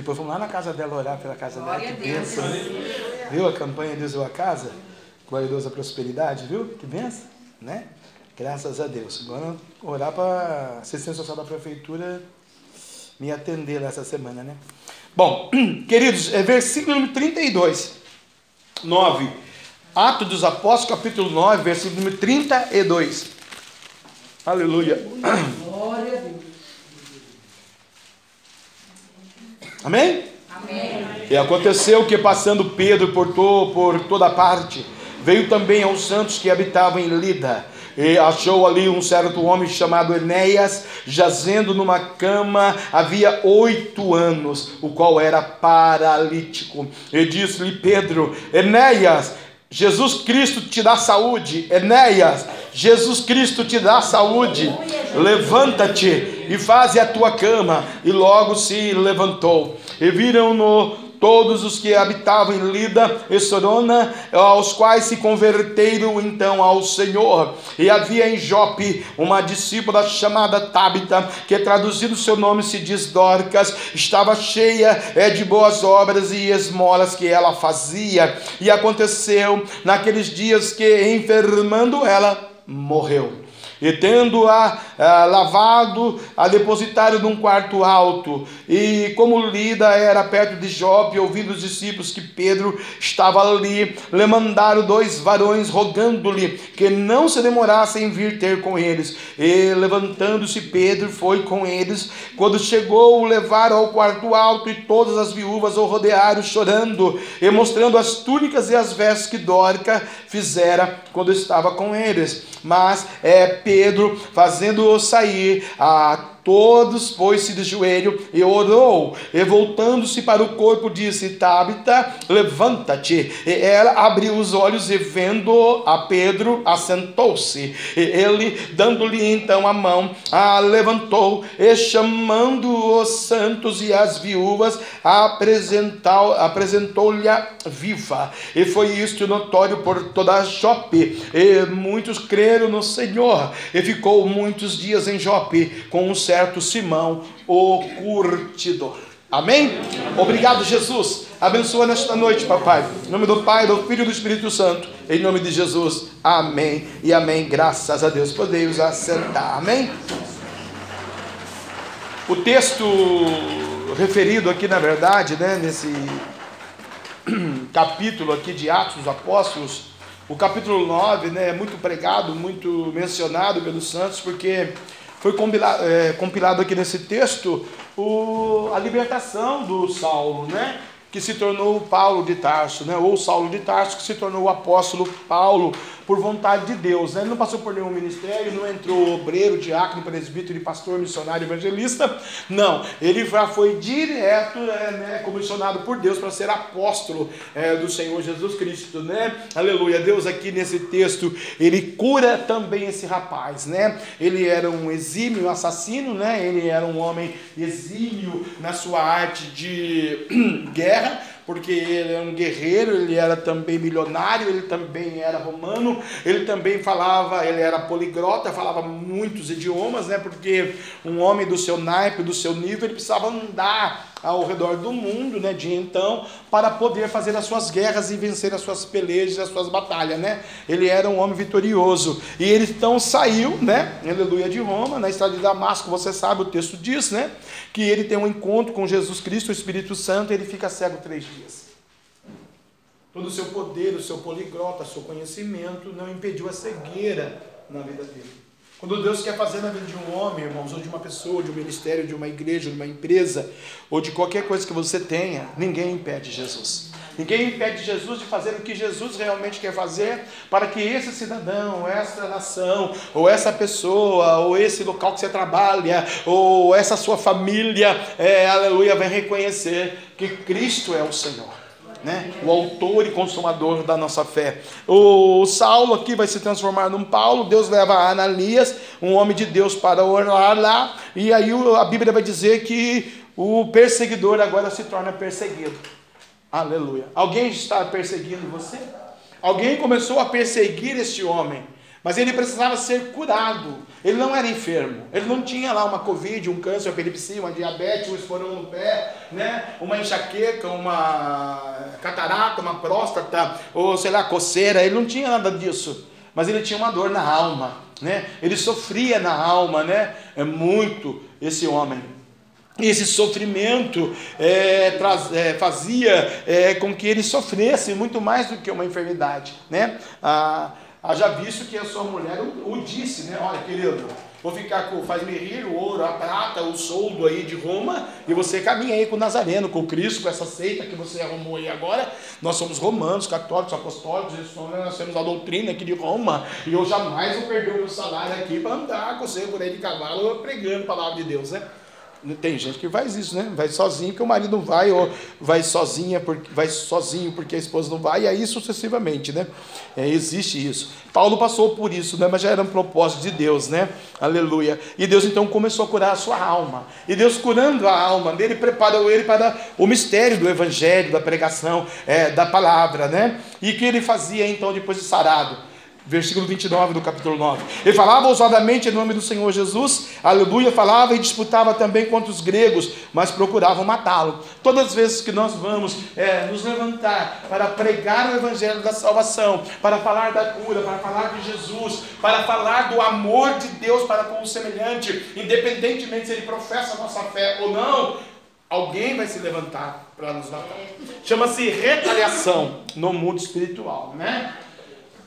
Depois vamos lá na casa dela orar pela casa dela, que bênção. né? Viu a campanha Deus deu a casa? Glória a Deus a prosperidade, viu? Que benção, né? Graças a Deus. Agora orar para a assistência social da prefeitura me atender essa semana, né? Bom, [clears throat] queridos, é versículo número 32, 9. Atos dos Apóstolos, capítulo 9, versículo número 32. Aleluia. [clears throat] Amém? Amém. E aconteceu que, passando Pedro por, to, por toda parte, veio também aos santos que habitavam em Lida. E achou ali um certo homem chamado Enéas, jazendo numa cama havia oito anos, o qual era paralítico. E disse-lhe Pedro: Enéas, Jesus Cristo te dá saúde. Enéas, Jesus Cristo te dá saúde. Levanta-te e faze a tua cama. E logo se levantou. E viram-no todos os que habitavam em Lida e Sorona, aos quais se converteram então ao Senhor. E havia em Jope uma discípula chamada Tabita, que traduzido seu nome se diz Dorcas, estava cheia é, de boas obras e esmolas que ela fazia. E aconteceu naqueles dias que, enfermando ela, morreu. E tendo-a ah, lavado, a depositaram num quarto alto. E como Lida era perto de Jope, ouvindo os discípulos que Pedro estava ali, lhe mandaram dois varões, rogando-lhe que não se demorasse em vir ter com eles. E levantando-se, Pedro foi com eles. Quando chegou, o levaram ao quarto alto, e todas as viúvas o rodearam, chorando, e mostrando as túnicas e as vestes que Dorca fizera quando estava com eles. Mas é fazendo-o sair, a todos pôs-se de joelho e orou, e voltando-se para o corpo, disse: Tabita, levanta-te. E ela abriu os olhos e, vendo a Pedro, assentou-se. E ele, dando-lhe então a mão, a levantou, e chamando os santos e as viúvas, apresentou- apresentou-lhe viva. E foi isto notório por toda a Jope. E muitos creram no Senhor. E ficou muitos dias em Jope com um certo Simão, o curtidor. Amém? Obrigado, Jesus. Abençoa nesta noite, papai. Em nome do Pai, do Filho e do Espírito Santo. Em nome de Jesus. Amém e amém. Graças a Deus. Podemos assentar. Amém? O texto referido aqui, na verdade, né, nesse [clears throat] capítulo aqui de Atos dos Apóstolos, o capítulo 9 né, é muito pregado, muito mencionado pelos santos, porque foi compilado, é, compilado aqui nesse texto o, a libertação do Saulo, né? que se tornou Paulo de Tarso, né? ou Saulo de Tarso, que se tornou o apóstolo Paulo por vontade de Deus. Né? Ele não passou por nenhum ministério, não entrou obreiro, diácono, presbítero, pastor, missionário, evangelista. Não, ele já foi direto é, né, comissionado por Deus para ser apóstolo é, do Senhor Jesus Cristo. Né? Aleluia. Deus aqui nesse texto, ele cura também esse rapaz. Né? Ele era um exímio assassino, né? ele era um homem exímio na sua arte de [clears throat] guerra, Porque ele era um guerreiro, ele era também milionário, ele também era romano, ele também falava, ele era poligrota, falava muitos idiomas, né? Porque um homem do seu naipe, do seu nível, ele precisava andar ao redor do mundo, né, de então, para poder fazer as suas guerras e vencer as suas pelejas, as suas batalhas, né? Ele era um homem vitorioso. E ele então saiu, né, aleluia, de Roma, na estrada de Damasco, você sabe, o texto diz, né, que ele tem um encontro com Jesus Cristo, o Espírito Santo, e ele fica cego três dias. Todo o seu poder, o seu poliglota, o seu conhecimento não impediu a cegueira na vida dele. Quando Deus quer fazer na vida de um homem, irmãos, ou de uma pessoa, de um ministério, de uma igreja, de uma empresa, ou de qualquer coisa que você tenha, ninguém impede Jesus. Ninguém impede Jesus de fazer o que Jesus realmente quer fazer para que esse cidadão, essa nação, ou essa pessoa, ou esse local que você trabalha, ou essa sua família, é, aleluia, venha reconhecer que Cristo é o Senhor né? o autor e consumador da nossa fé. O Saulo aqui vai se transformar num Paulo, Deus leva Ananias, um homem de Deus, para orar lá, e aí a Bíblia vai dizer que o perseguidor agora se torna perseguido. Aleluia. Alguém está perseguindo você? Alguém começou a perseguir este homem. Mas ele precisava ser curado. Ele não era enfermo. Ele não tinha lá uma covid, um câncer, uma epilepsia, uma diabetes, um esporão no pé, né? uma enxaqueca, uma catarata, uma próstata, ou sei lá, coceira. Ele não tinha nada disso. Mas ele tinha uma dor na alma. Né? Ele sofria na alma, né? É muito esse homem. Esse sofrimento é, traz, é, fazia é, com que ele sofresse muito mais do que uma enfermidade. Né? Ah, Haja visto que a sua mulher o, o disse, né? Olha, querido, vou ficar com, faz-me rir o ouro, a prata, o soldo aí de Roma, e você caminha aí com o Nazareno, com o Cristo, com essa seita que você arrumou aí agora. Nós somos romanos, católicos, apostólicos, nós temos a doutrina aqui de Roma, e eu jamais vou perder o meu salário aqui para andar com você por aí de cavalo pregando a palavra de Deus, né? Tem gente que faz isso, né? Vai sozinho porque o marido não vai, ou vai sozinha porque vai sozinho porque a esposa não vai, e aí sucessivamente, né? É, existe isso. Paulo passou por isso, né? Mas já era um propósito de Deus, né? Aleluia. E Deus então começou a curar a sua alma. E Deus curando a alma dele, preparou ele para o mistério do evangelho, da pregação, é, da palavra, né? E que ele fazia então depois de sarado? Versículo 29 do capítulo 9. Ele falava ousadamente em nome do Senhor Jesus, aleluia, falava e disputava também contra os gregos, mas procuravam matá-lo. Todas as vezes que nós vamos é, nos levantar para pregar o evangelho da salvação, para falar da cura, para falar de Jesus, para falar do amor de Deus para com o semelhante, independentemente se ele professa a nossa fé ou não, alguém vai se levantar para nos matar. Chama-se retaliação no mundo espiritual, né?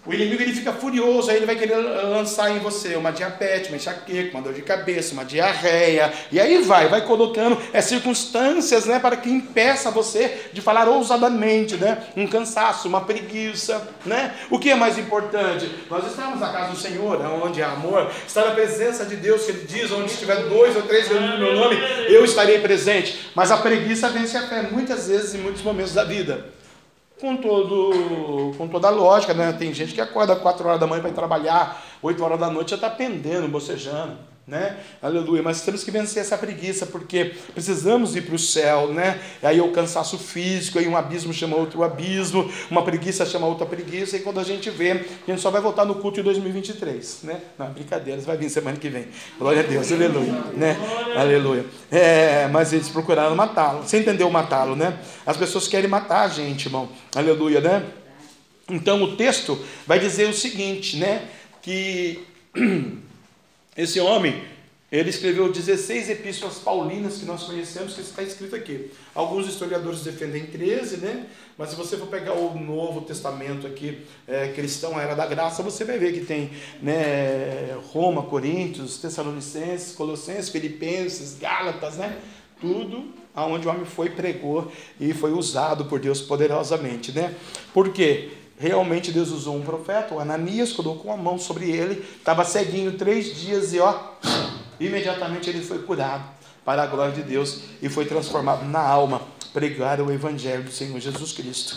O inimigo ele fica furioso, aí ele vai querer lançar em você uma diabetes, uma enxaqueca, uma dor de cabeça, uma diarreia, e aí vai, vai colocando é, circunstâncias né, para que impeça você de falar ousadamente, né? um cansaço, uma preguiça. Né? O que é mais importante? Nós estamos na casa do Senhor, onde há amor, está na presença de Deus, que Ele diz: onde estiver dois ou três reunidos no meu nome, eu estarei presente. Mas a preguiça vence a fé muitas vezes em muitos momentos da vida com, todo, com toda a lógica, né? Tem gente que acorda 4 horas da manhã para ir trabalhar, 8 horas da noite já está pendendo, bocejando, né? Aleluia. Mas temos que vencer essa preguiça, porque precisamos ir para o céu, né? Aí o cansaço físico, aí um abismo chama outro abismo, uma preguiça chama outra preguiça, e quando a gente vê, a gente só vai voltar no culto em 2023, né? Não, brincadeira, vai vir semana que vem. Glória a Deus, aleluia, né? Aleluia. É, mas eles procuraram matá-lo. Você entendeu matá-lo, né? As pessoas querem matar a gente, irmão. Aleluia, né? Então o texto vai dizer o seguinte, né? Que [clears throat] esse homem, ele escreveu 16 epístolas paulinas que nós conhecemos, que está escrito aqui. Alguns historiadores defendem 13, né? Mas se você for pegar o Novo Testamento aqui, é, cristão, era da graça, você vai ver que tem né, Roma, Coríntios, Tessalonicenses, Colossenses, Filipenses, Gálatas, né? Tudo aonde o homem foi, pregou e foi usado por Deus poderosamente, né? Por quê? Realmente Deus usou um profeta, o Ananias, colocou a mão sobre ele, estava ceguinho três dias e ó, imediatamente ele foi curado para a glória de Deus e foi transformado na alma, pregar o evangelho do Senhor Jesus Cristo.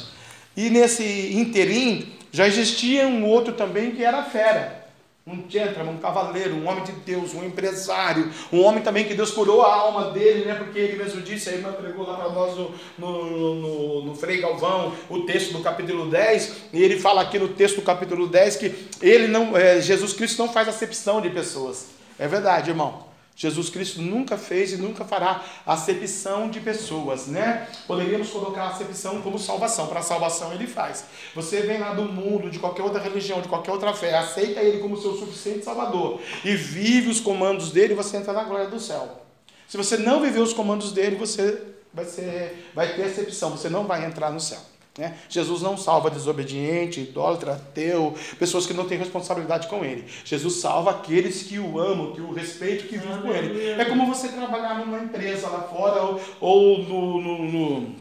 E nesse interim já existia um outro também que era fera, um gentleman, um cavaleiro, um homem de Deus, um empresário, um homem também que Deus curou a alma dele, né? Porque ele mesmo disse, a irmã pregou lá para nós no, no, no, no Frei Galvão, o texto do capítulo 10, e ele fala aqui no texto do capítulo 10 que ele não, é, Jesus Cristo não faz acepção de pessoas. É verdade, irmão. Jesus Cristo nunca fez e nunca fará acepção de pessoas, né? Poderíamos colocar acepção como salvação. Para a salvação ele faz. Você vem lá do mundo, de qualquer outra religião, de qualquer outra fé, aceita ele como seu suficiente salvador e vive os comandos dele, você entra na glória do céu. Se você não viver os comandos dele, você vai, ser, vai ter acepção, você não vai entrar no céu. Né? Jesus não salva desobediente, idólatra, ateu, pessoas que não têm responsabilidade com ele. Jesus salva aqueles que o amam, que o respeitam, que vivem com ele. É como você trabalhar numa empresa lá fora ou, ou no, no, no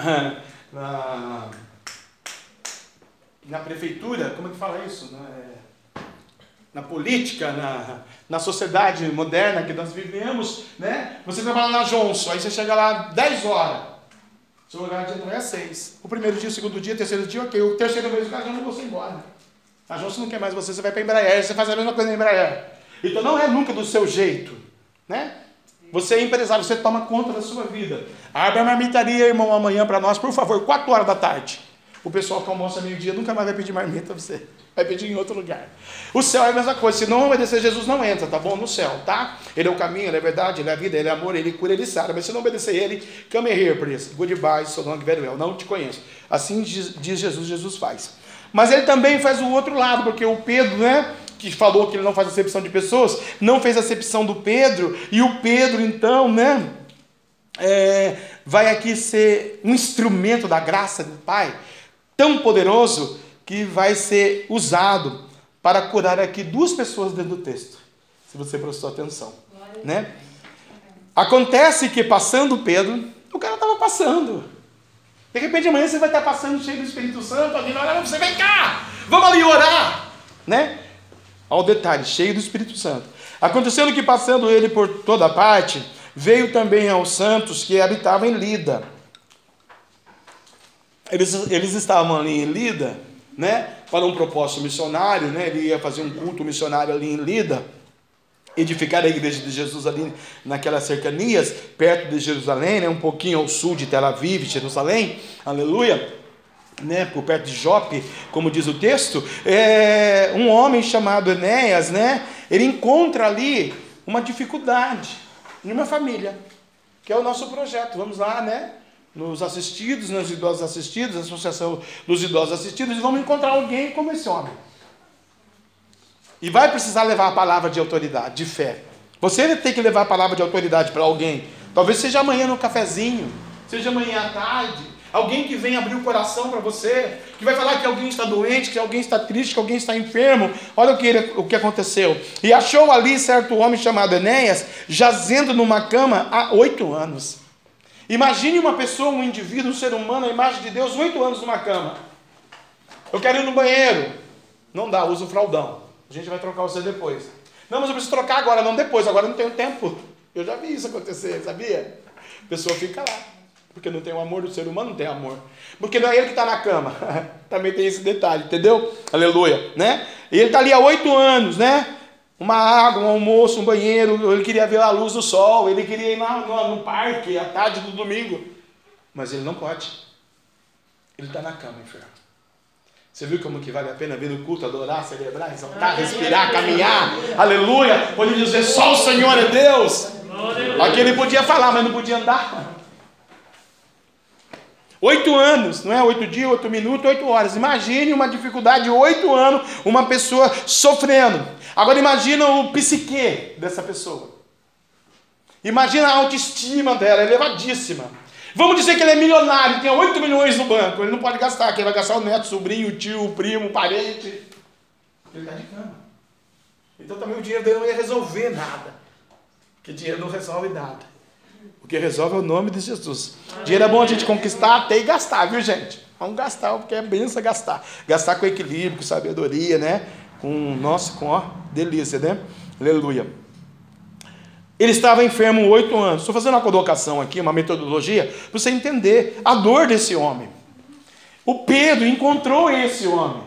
[clears throat] na, na prefeitura, como é que fala isso? Na, é, na política, na, na sociedade moderna que nós vivemos, né? Você trabalha na Johnson, aí você chega lá 10 horas. Seu horário de entrar é seis. O primeiro dia, o segundo dia, o terceiro dia, ok. O terceiro mês, o cara mandou você embora. A João, não quer mais você, você vai para Embraer, você faz a mesma coisa na Embraer. Então não é nunca do seu jeito. Né? Você é empresário, você toma conta da sua vida. Abre a marmitaria, irmão, amanhã para nós, por favor, 4 horas da tarde. O pessoal que almoça meio-dia nunca mais vai pedir marmita para você vai pedir em outro lugar. O céu é a mesma coisa. Se não obedecer Jesus, não entra, tá bom? No céu, tá? Ele é o caminho, ele é a verdade, ele é a vida, ele é amor, ele cura, ele sara. Mas se não obedecer ele, come here, please. Goodbye, so long, very well. Não te conheço. Assim diz Jesus, Jesus faz. Mas ele também faz o outro lado, porque o Pedro, né? Que falou que ele não faz acepção de pessoas, não fez acepção do Pedro, e o Pedro, então, né? É, vai aqui ser um instrumento da graça do Pai, tão poderoso que vai ser usado para curar aqui duas pessoas dentro do texto, se você prestou atenção, né? Acontece que passando Pedro, o cara estava passando. De repente amanhã você vai estar passando cheio do Espírito Santo, alguém vai olhar você, vem cá, vamos ali orar, né? Ao detalhe, cheio do Espírito Santo. Acontecendo que passando ele por toda parte, veio também aos santos que habitavam em Lida. Eles, eles estavam ali em Lida, né, para um propósito missionário, né, ele ia fazer um culto missionário ali em Lida, edificar a igreja de Jesus ali naquelas cercanias, perto de Jerusalém, né, um pouquinho ao sul de Tel Aviv, Jerusalém, aleluia, né, por perto de Jope, como diz o texto, é, um homem chamado Enéas, né, ele encontra ali uma dificuldade em uma família, que é o nosso projeto, vamos lá, né, nos assistidos, nos idosos assistidos, a associação dos idosos assistidos, e vamos encontrar alguém como esse homem. E vai precisar levar a palavra de autoridade, de fé. Você tem que levar a palavra de autoridade para alguém. Talvez seja amanhã no cafezinho, seja amanhã à tarde. Alguém que vem abrir o coração para você, que vai falar que alguém está doente, que alguém está triste, que alguém está enfermo. Olha o que, o que aconteceu. E achou ali certo homem chamado Enéas, jazendo numa cama há oito anos. Imagine uma pessoa, um indivíduo, um ser humano, a imagem de Deus, oito anos numa cama. Eu quero ir no banheiro. Não dá, usa o fraldão. A gente vai trocar você depois. Não, mas eu preciso trocar agora, não depois. Agora não tenho tempo. Eu já vi isso acontecer, sabia? A pessoa fica lá. Porque não tem o amor do ser humano, não tem amor. Porque não é ele que está na cama. [laughs] Também tem esse detalhe, entendeu? Aleluia, né? E ele está ali há oito anos, né? Uma água, um almoço, um banheiro, ele queria ver a luz do sol, ele queria ir no, no parque à tarde do domingo. Mas ele não pode. Ele está na cama, inferno. Você viu como que vale a pena vir no culto, adorar, celebrar, exaltar, respirar, caminhar? Aleluia! Pode dizer só o Senhor é Deus. Aqui ele podia falar, mas não podia andar. Oito anos, não é? Oito dias, oito minutos, oito horas. Imagine uma dificuldade de oito anos, uma pessoa sofrendo. Agora imagina o psique dessa pessoa. Imagina a autoestima dela, elevadíssima. Vamos dizer que ele é milionário, tem 8 milhões no banco. Ele não pode gastar, quem vai gastar o neto, o sobrinho, o tio, o primo, o parente. Ele está de cama. Então também o dinheiro dele não ia resolver nada. Porque dinheiro não resolve nada. O que resolve é o nome de Jesus. Dinheiro é bom a gente conquistar até e gastar, viu gente? Vamos gastar, porque é benção gastar. Gastar com equilíbrio, com sabedoria, né? Com, nossa, com ó, delícia, né? Aleluia. Ele estava enfermo oito anos. Estou fazendo uma colocação aqui, uma metodologia, para você entender a dor desse homem. O Pedro encontrou esse homem.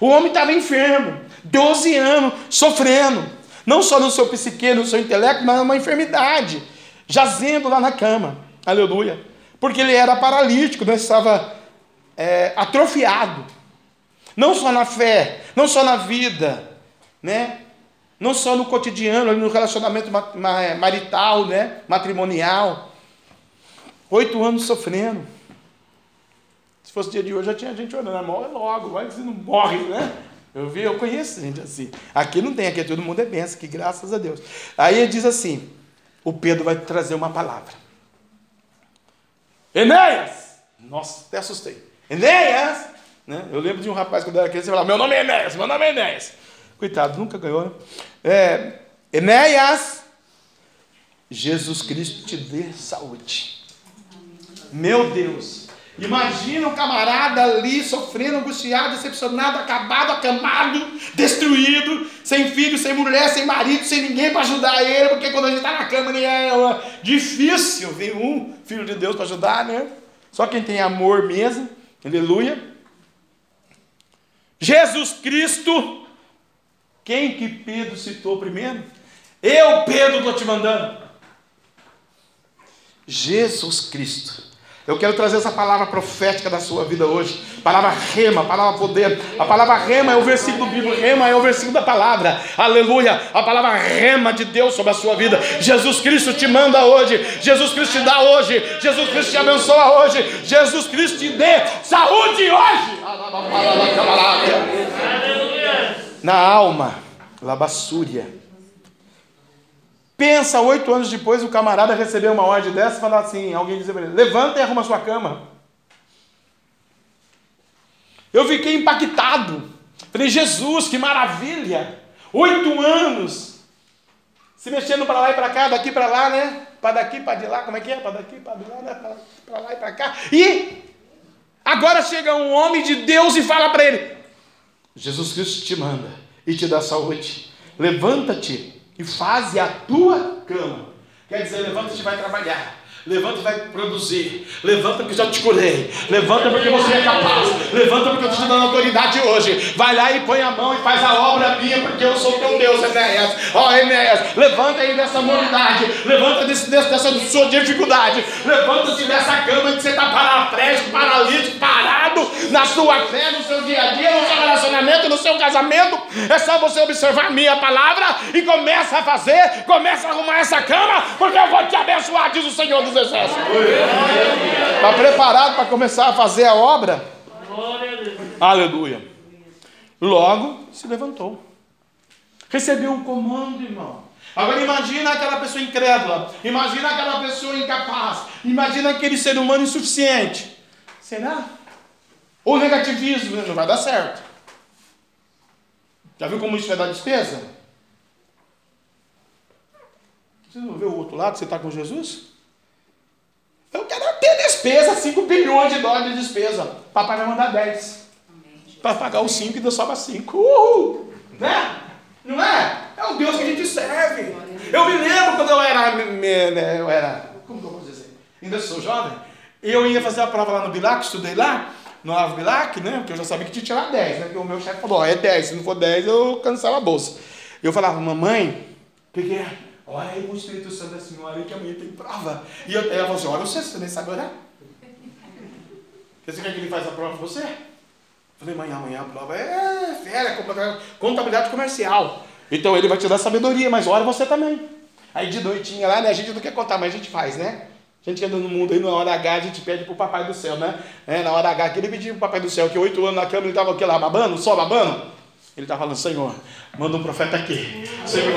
O homem estava enfermo, 12 anos, sofrendo. Não só no seu psique, no seu intelecto, mas uma enfermidade. Jazendo lá na cama. Aleluia. Porque ele era paralítico, né? estava é, atrofiado. Não só na fé, não só na vida, né? Não só no cotidiano, no relacionamento marital, né? matrimonial. Oito anos sofrendo. Se fosse dia de hoje, já tinha gente orando, morre logo, vai que você não morre, né? Eu vi, eu conheço gente assim. Aqui não tem, aqui todo mundo é benção, que graças a Deus. Aí ele diz assim: o Pedro vai trazer uma palavra. Enéas! Nossa, até assustei. Enéas! Né? Eu lembro de um rapaz quando era criança, ele falava: Meu nome é Enéas, meu nome é Enéas. Coitado, nunca ganhou, né? É, Enéas, Jesus Cristo te dê saúde. Meu Deus. Imagina um camarada ali sofrendo, angustiado, decepcionado, acabado, acamado, destruído, sem filho, sem mulher, sem marido, sem ninguém para ajudar ele, porque quando a gente está na cama é difícil ver um filho de Deus para ajudar, né? Só quem tem amor mesmo, aleluia. Jesus Cristo, quem que Pedro citou primeiro? Eu, Pedro, estou te mandando. Jesus Cristo. Eu quero trazer essa palavra profética da sua vida hoje. Palavra rema, palavra poder. A palavra rema é o versículo do Bíblia, rema é o versículo da palavra. Aleluia. A palavra rema de Deus sobre a sua vida. Jesus Cristo te manda hoje. Jesus Cristo te dá hoje. Jesus Cristo te abençoa hoje. Jesus Cristo te dê saúde hoje. Na alma, labassúria. Pensa, oito anos depois, o camarada recebeu uma ordem dessa e falar assim: alguém dizer para ele, levanta e arruma sua cama. Eu fiquei impactado. Falei, Jesus, que maravilha! Oito anos se mexendo para lá e para cá, daqui para lá, né? Para daqui, para de lá, como é que é? Para daqui, para de lá, né? para lá e para cá. E agora chega um homem de Deus e fala para ele: Jesus Cristo te manda e te dá saúde. Levanta-te e faze a tua cama. Quer dizer, levanta-te e vai trabalhar. Levanta e vai produzir. Levanta porque já te curei. Levanta porque você é capaz. Levanta porque eu estou te dando autoridade hoje. Vai lá e põe a mão e faz a obra minha, porque eu sou teu Deus, Enéas. Ó, oh, Enéas, levanta aí dessa moralidade. Levanta desse, dessa sua dificuldade. Levanta-se dessa cama que você está paraplégico, paralítico, parado na sua fé, no seu dia a dia, no seu relacionamento, no seu casamento. É só você observar a minha palavra e começa a fazer, começa a arrumar essa cama, porque eu vou te abençoar, diz o Senhor dos Está preparado para começar a fazer a obra? Aleluia. Logo se levantou. Recebeu um comando, irmão. Agora imagina aquela pessoa incrédula, imagina aquela pessoa incapaz, imagina aquele ser humano insuficiente. Será? Ou negativismo, não vai dar certo. Já viu como isso vai dar despesa? Você não vê o outro lado, você está com Jesus? Eu quero ter despesa, 5 bilhões de dólares de despesa. Papai vai mandar 10. Para pagar os 5 e deu sobra 5. Uhul! Né? Não é? É o Deus que a gente serve. Eu me lembro quando eu era. Né, eu era. Como que eu posso dizer? Ainda sou jovem. Eu ia fazer a prova lá no Bilac, estudei lá, no Ave Bilac, né? Porque eu já sabia que tinha que tirar 10, né? Porque o meu chefe falou: ó, é 10, se não for 10, eu cancelo a bolsa. Eu falava, mamãe, o que, que é? Ora aí com o Espírito Santo da Senhora que amanhã tem prova. E eu, ela falou assim: ora você, você nem sabe orar? Você quer que ele faça a prova para você? Falei, mãe, amanhã a prova é férias, contabilidade comercial. Então ele vai te dar sabedoria, mas ora você também. Aí de noitinha lá, né? A gente não quer contar, mas a gente faz, né? A gente que anda no mundo aí, na hora H, a gente pede pro papai do céu, né? É, na hora H, aquele pediu pro papai do céu, que oito anos na cama ele estava aqui lá babando, só babando. Ele está falando, Senhor, manda um profeta aqui. Senhor,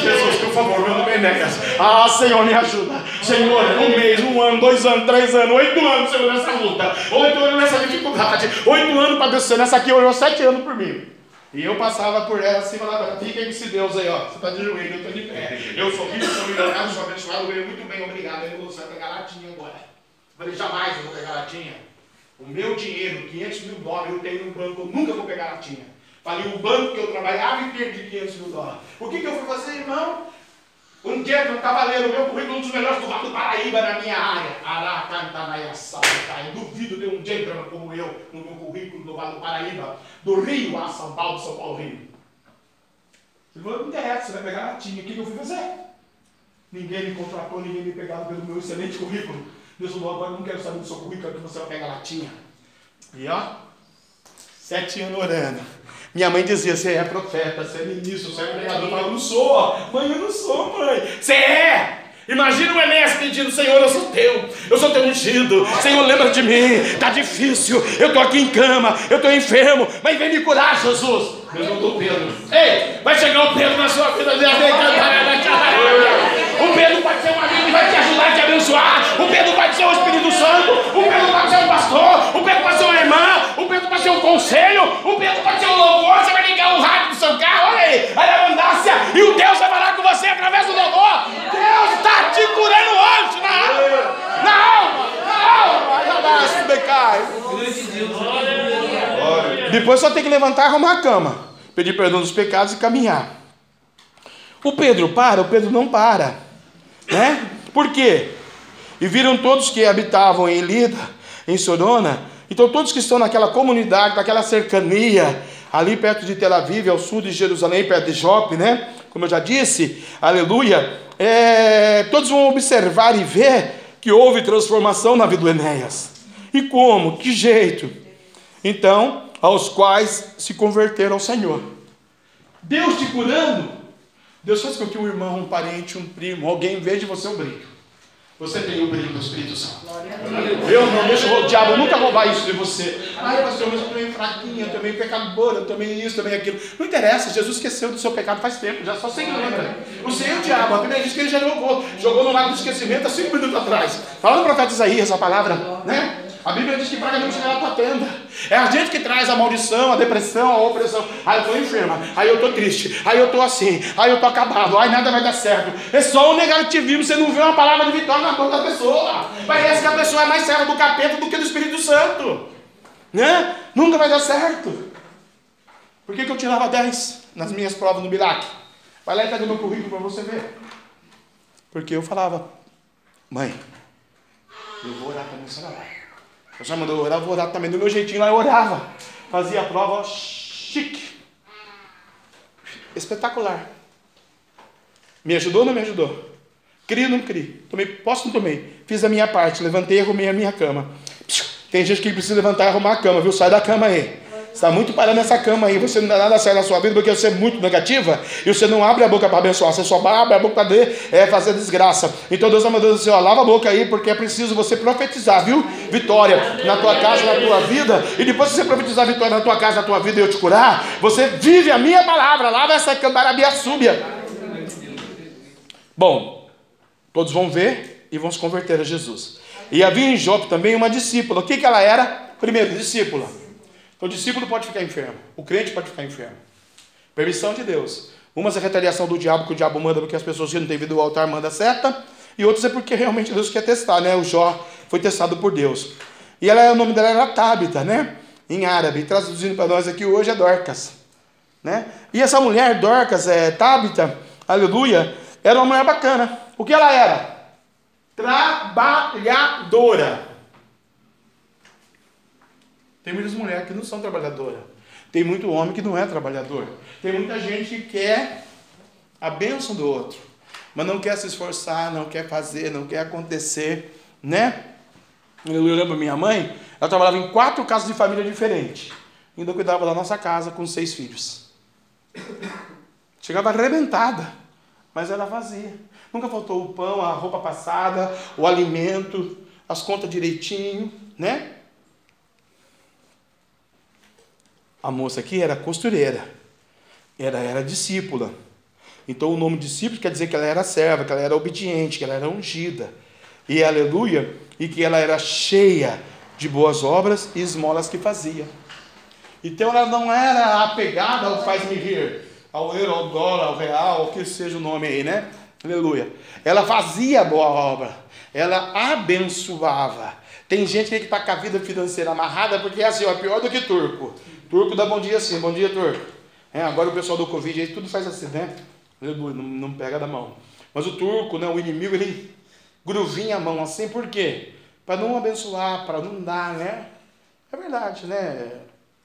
Jesus, por favor, nome é Enéas. Ah, Senhor, me ajuda. Senhor, um mês, um ano, dois anos, três anos, oito anos, Senhor, nessa luta. Oito anos nessa dificuldade. Oito anos para Deus. Nessa aqui orou sete anos por mim. E eu passava por ela assim, falava, fica esse Deus aí, ó. Você está de joelho, eu estou de pé. Eu sou rico, sou milionário, sou abençoado, ganho muito bem, obrigado. Você vai pegar latinha agora. Eu falei, jamais eu vou pegar latinha. O meu dinheiro, 500 mil dólares, eu tenho no banco, eu nunca vou pegar latinha. Falei o banco que eu trabalhava e perdi 500 mil dólares. O que, que eu fui fazer, irmão? Um dia, um cavaleiro, meu currículo um dos melhores do Vale do Paraíba na minha área. Aracantanaiaçá. Eu duvido de um gentleman como eu no meu currículo do Vale do Paraíba, do Rio a São Paulo, São Paulo, Rio. Ele falou, não interessa, você vai pegar latinha. O que, que eu fui fazer? Ninguém me contratou, ninguém me pegava pelo meu excelente currículo. Deus falou, agora eu não quero saber do seu currículo, que você vai pegar latinha. E ó, sete anos orando. Minha mãe dizia, você é profeta, você é ministro, você é pregador. Eu eu não sou. Mãe, eu não sou, mãe. Você é. Imagina o Enéas pedindo, Senhor, eu sou teu, eu sou teu ungido, Senhor, lembra de mim, tá difícil, eu estou aqui em cama, eu estou enfermo, mas vem me curar, Jesus. Deus mandou Pedro. Ei, vai chegar o Pedro na sua vida, Deus vem cantar, vai O Pedro pode ser um amigo e vai te ajudar, te abençoar. O Pedro pode ser o Espírito Santo, o Pedro pode ser um pastor, o Pedro pode ser uma irmã, o Pedro pode ser um conselho, o Pedro pode ser um louvor, você vai ligar o rádio do seu carro, olha aí, a abundância, e o Deus vai falar com você através do louvor. Deus está te curando hoje na alma, na alma, na alma. Depois só tem que levantar e arrumar a cama, pedir perdão dos pecados e caminhar. O Pedro para, o Pedro não para, né? Por quê? E viram todos que habitavam em Lida, em Sorona, então todos que estão naquela comunidade, naquela cercania, ali perto de Tel Aviv, ao sul de Jerusalém, perto de Jope, né? Como eu já disse, aleluia. É, todos vão observar e ver que houve transformação na vida do Enéas. E como? Que jeito? Então, aos quais se converteram ao Senhor. Deus te curando, Deus faz com que um irmão, um parente, um primo, alguém veja você um brilho. Você tem o brilho do Espírito Santo. Eu não deixo o diabo nunca roubar isso de você. Ai, pastor, mas eu meio fraquinha, eu meio pecadora, eu meio isso, meio aquilo. Não interessa, Jesus esqueceu do seu pecado faz tempo, já só que lembra. O Senhor o diabo, a Bíblia diz que ele já jogou, jogou no lago do esquecimento há cinco minutos atrás. Fala no profeta Isaías a palavra, né? A Bíblia diz que praga não chegará à tua tenda. É a gente que traz a maldição, a depressão, a opressão. Aí eu estou enferma, aí eu estou triste, aí eu estou assim, aí eu estou acabado, aí nada vai dar certo. É só o negativismo, você não vê uma palavra de vitória na boca da pessoa. Parece que a pessoa é mais serva do capeta do que do Espírito Santo. Né? Nunca vai dar certo. Por que, que eu tirava 10 nas minhas provas no Birac? Vai lá e pega o meu currículo para você ver. Porque eu falava, mãe, eu vou orar para minha senhora. Eu já mandou orar, vou orar também do meu jeitinho lá, eu orava. Fazia a prova, ó, chique. Espetacular. Me ajudou ou não me ajudou? Cri ou não cri? Tomei, posso ou não tomei? Fiz a minha parte, levantei e arrumei a minha cama. Tem gente que precisa levantar e arrumar a cama, viu? Sai da cama aí está muito parado nessa cama aí, você não dá nada certo na sua vida porque você é muito negativa e você não abre a boca para abençoar, você só abre a boca para é, fazer desgraça. Então Deus está mandando assim: ó, lava a boca aí porque é preciso você profetizar, viu? Vitória na tua casa, na tua vida, e depois que você profetizar vitória na tua casa, na tua vida e eu te curar, você vive a minha palavra, lava essa cambarabia súbia. Bom, todos vão ver e vão se converter a Jesus. E havia em Jope também uma discípula. O que, que ela era? Primeiro, discípula. Então o discípulo pode ficar enfermo, o crente pode ficar enfermo. Permissão de Deus. Umas é retaliação do diabo, que o diabo manda porque as pessoas que não têm vindo ao altar manda seta, e outros é porque realmente Deus quer testar, né? O Jó foi testado por Deus. E ela, o nome dela era Tábita, né? Em árabe, traduzindo para nós aqui hoje é Dorcas, né? E essa mulher, Dorcas, é Tábita, aleluia, era uma mulher bacana. O que ela era? Trabalhadora. Tem muitas mulheres que não são trabalhadoras. Tem muito homem que não é trabalhador. Tem muita gente que quer a bênção do outro, mas não quer se esforçar, não quer fazer, não quer acontecer, né? Eu lembro minha mãe, ela trabalhava em quatro casas de família diferentes. Ainda cuidava da nossa casa com seis filhos. Chegava arrebentada, mas ela fazia. Nunca faltou o pão, a roupa passada, o alimento, as contas direitinho, né? A moça aqui era costureira, era, era discípula. Então o nome discípulo quer dizer que ela era serva, que ela era obediente, que ela era ungida. E aleluia, e que ela era cheia de boas obras e esmolas que fazia. Então ela não era apegada ao faz-me rir, ao euro, ao dólar, ao real, o que seja o nome aí, né? Aleluia. Ela fazia boa obra, ela abençoava. Tem gente que está com a vida financeira amarrada porque é assim, ó, pior do que turco. Turco dá bom dia assim, bom dia, turco. É, agora o pessoal do Covid aí tudo faz assim, né? Não, não pega da mão. Mas o turco, né, o inimigo, ele gruvinha a mão assim, por quê? Para não abençoar, para não dar, né? É verdade, né?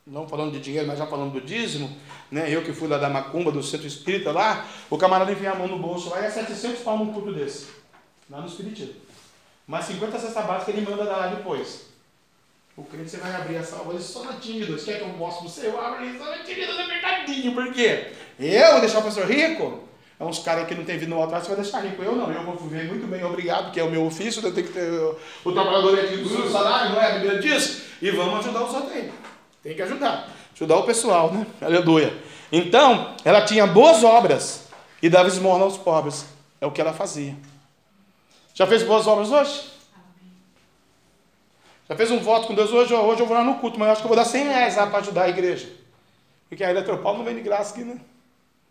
Não falando de dinheiro, mas já falando do dízimo, né? Eu que fui lá da Macumba, do centro espírita lá, o camarada enfia a mão no bolso lá e é 700 pau num culto desse. Lá no espiritismo. Mas 50 cesta básica ele manda dar depois. O crente você vai abrir a salva ali só na. Você quer que eu mostre você? Eu abro ali só na tímido, apertadinho. Por quê? Eu vou deixar o pastor rico? É uns caras que não tem vindo no altar, você vai deixar rico. Eu não, eu vou viver muito bem, obrigado, que é o meu ofício, eu tenho que ter o, o trabalhador aqui do salário, não é? A Bíblia diz. E vamos ajudar os outros. Tem que ajudar. Ajudar o pessoal, né? Aleluia. Então, ela tinha boas obras e dava esmola aos pobres. É o que ela fazia. Já fez boas obras hoje? Já fez um voto com Deus hoje? Hoje eu vou lá no culto, mas eu acho que eu vou dar 100 reais lá para ajudar a igreja. Porque a Eletropaulo não vem de graça aqui, né?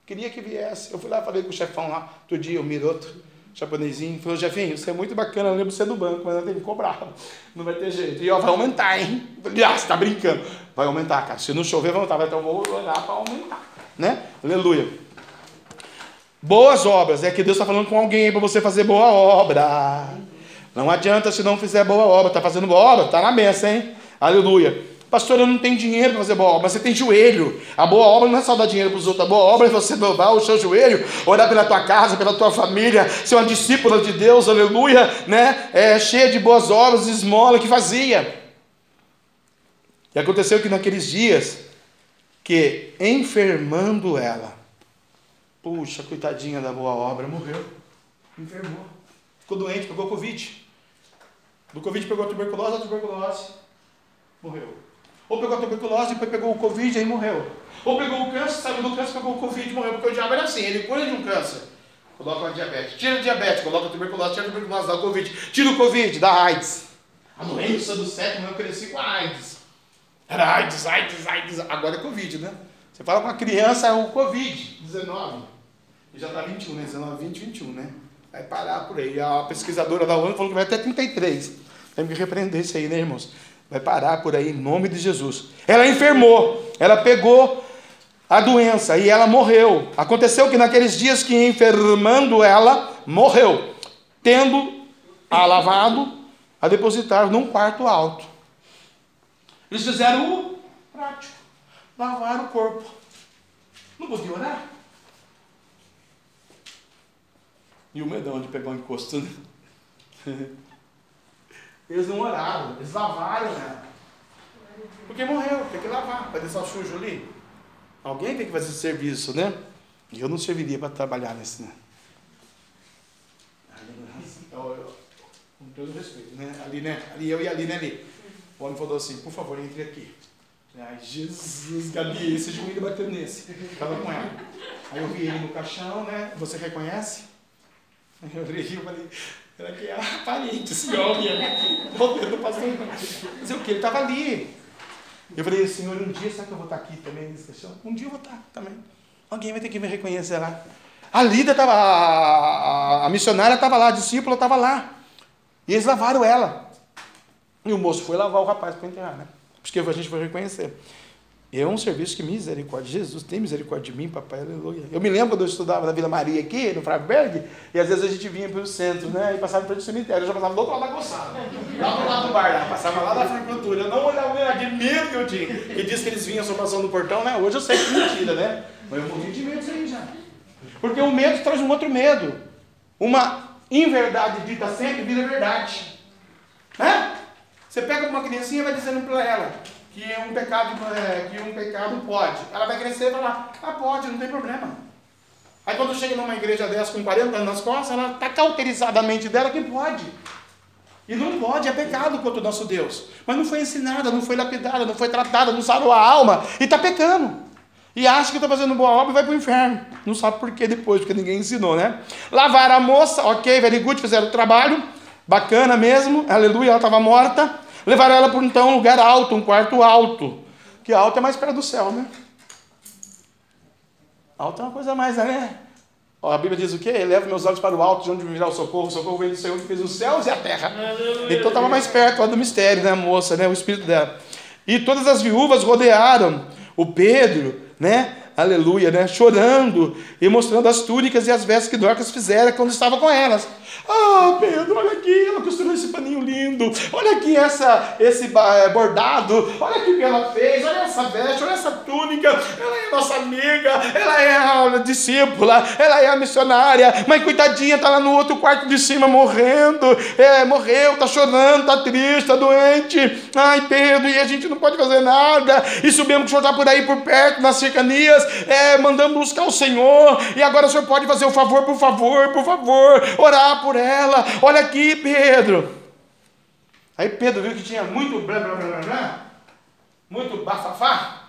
Queria que viesse. Eu fui lá, falei com o chefão lá, outro dia, o Miroto, japonesinho, falou, Jefinho, você é muito bacana, eu lembro você do banco, mas eu tenho que cobrar. Não vai ter jeito. E ó, vai aumentar, hein? falei, ah, você tá brincando. Vai aumentar, cara. Se não chover, vai aumentar. Então eu vou olhar para aumentar. Né? Aleluia. Boas obras. É que Deus está falando com alguém para você fazer boa obra. Não adianta se não fizer boa obra. Está fazendo boa obra? Está na mesa, hein? Aleluia. Pastor, eu não tenho dinheiro para fazer boa obra, mas você tem joelho. A boa obra não é só dar dinheiro para os outros. A boa obra é você dobrar o seu joelho, orar pela tua casa, pela tua família, ser uma discípula de Deus, aleluia, né? É, cheia de boas obras, esmola que fazia. E aconteceu que naqueles dias, que enfermando ela, puxa, coitadinha da boa obra, morreu. Enfermou. Ficou doente, pegou Covid. Do Covid pegou a tuberculose, a tuberculose morreu. Ou pegou a tuberculose, depois pegou o Covid e morreu. Ou pegou o câncer, saiu do câncer, pegou o Covid e morreu. Porque o diabo era assim, ele cura de um câncer, coloca uma diabetes. Tira o diabetes, coloca a tuberculose, tira a tuberculose, dá o Covid. Tira o Covid, dá AIDS. A doença do século eu cresci com a AIDS. Era AIDS, AIDS, AIDS. Agora é Covid, né? Você fala com uma criança, é o Covid-19. E já está 21, né? 19, 20, 21, né? Vai parar por aí. A pesquisadora da ONU falou que vai até 33. Tem que repreender isso aí, né, irmãos? Vai parar por aí em nome de Jesus. Ela enfermou, ela pegou a doença e ela morreu. Aconteceu que naqueles dias que enfermando ela, morreu, tendo a lavado, a depositar num quarto alto. Eles fizeram o prático, lavaram o corpo. Não podia orar? E o medão de pegar um encosto, né? [laughs] Eles não oraram, eles lavaram ela. Porque morreu, tem que lavar, vai deixar o sujo ali. Alguém tem que fazer esse serviço, né? E eu não serviria para trabalhar nesse, né? Com todo respeito, né? Ali, né? Ali eu e ali, né? Ali. O homem falou assim, por favor, entre aqui. Ai, Jesus, Gabi, esse joelho bateu nesse. Estava com ela. Aí eu vi ele no caixão, né? Você reconhece? Eu olhei e falei, era que é parente, esse homem? Voltando pastor. Dizer o que? Ele estava ali. Eu falei, Senhor, um dia será que eu vou estar aqui também nesse caixão? Um dia eu vou estar também. Alguém vai ter que me reconhecer lá. A Lida estava, a, a, missionária estava lá, a discípula estava lá. E eles lavaram ela. E o moço foi lavar o rapaz para enterrar, né? Porque a gente foi reconhecer. É um serviço que misericórdia. Jesus tem misericórdia de mim, papai, aleluia. Eu me lembro quando eu estudava na Vila Maria aqui, no Freiberg, e às vezes a gente vinha pelo centro, né? E passava pelo cemitério. Eu já passava do outro lado da goçada. Lá do lado do bar, lá, passava lá da floricultura. Eu não olhava de medo que eu tinha. Que diz que eles vinham só passando no portão, né? Hoje eu sei que é mentira, né? Mas eu morri de medo disso aí já. Porque o medo traz um outro medo. Uma inverdade dita sempre vira verdade. Né? Você pega uma criancinha e vai dizendo para ela que um pecado, é, que um pecado pode. Ela vai crescer e falar, ah, pode, não tem problema. Aí quando chega numa igreja dessa com 40 anos nas costas, ela está cauterizada a mente dela que pode. E não pode, é pecado contra o nosso Deus. Mas não foi ensinada, não foi lapidada, não foi tratada, não sarou a alma e está pecando. E acha que está fazendo boa obra e vai para o inferno. Não sabe por que depois, porque ninguém ensinou, né? Lavar a moça, ok, very good, fizeram o trabalho, bacana mesmo, aleluia, ela estava morta. Levaram ela para então um lugar alto, um quarto alto. Que alto é mais perto do céu, né? Alto é uma coisa mais, né? Ó, a Bíblia diz o quê? Eleva meus olhos para o alto, de onde virá o socorro. O socorro vem do Senhor que fez os céus e a terra. Então estava mais perto ó, do mistério, né, moça, né? O espírito dela. E todas as viúvas rodearam o Pedro, né? Aleluia, né? Chorando e mostrando as túnicas e as vestes que Dorcas fizeram quando estava com elas. Ah, Pedro, olha aqui, ela costurou esse paninho lindo. Olha aqui essa, esse eh, bordado. Olha o que ela fez. Olha essa veste, olha essa túnica. Ela é nossa amiga, ela é a discípula, ela é a missionária. Mas coitadinha, tá lá no outro quarto de cima morrendo. É, morreu, tá chorando, tá triste, tá doente. Ai, Pedro, e a gente não pode fazer nada. E subimos que o senhor está por aí por perto, nas cercanias, é, mandamos buscar o Senhor. E agora o senhor pode fazer o favor, por favor, por favor, orar por ela. Olha aqui, Pedro. Aí Pedro viu que tinha muito blá blá blá blá, muito bafafá.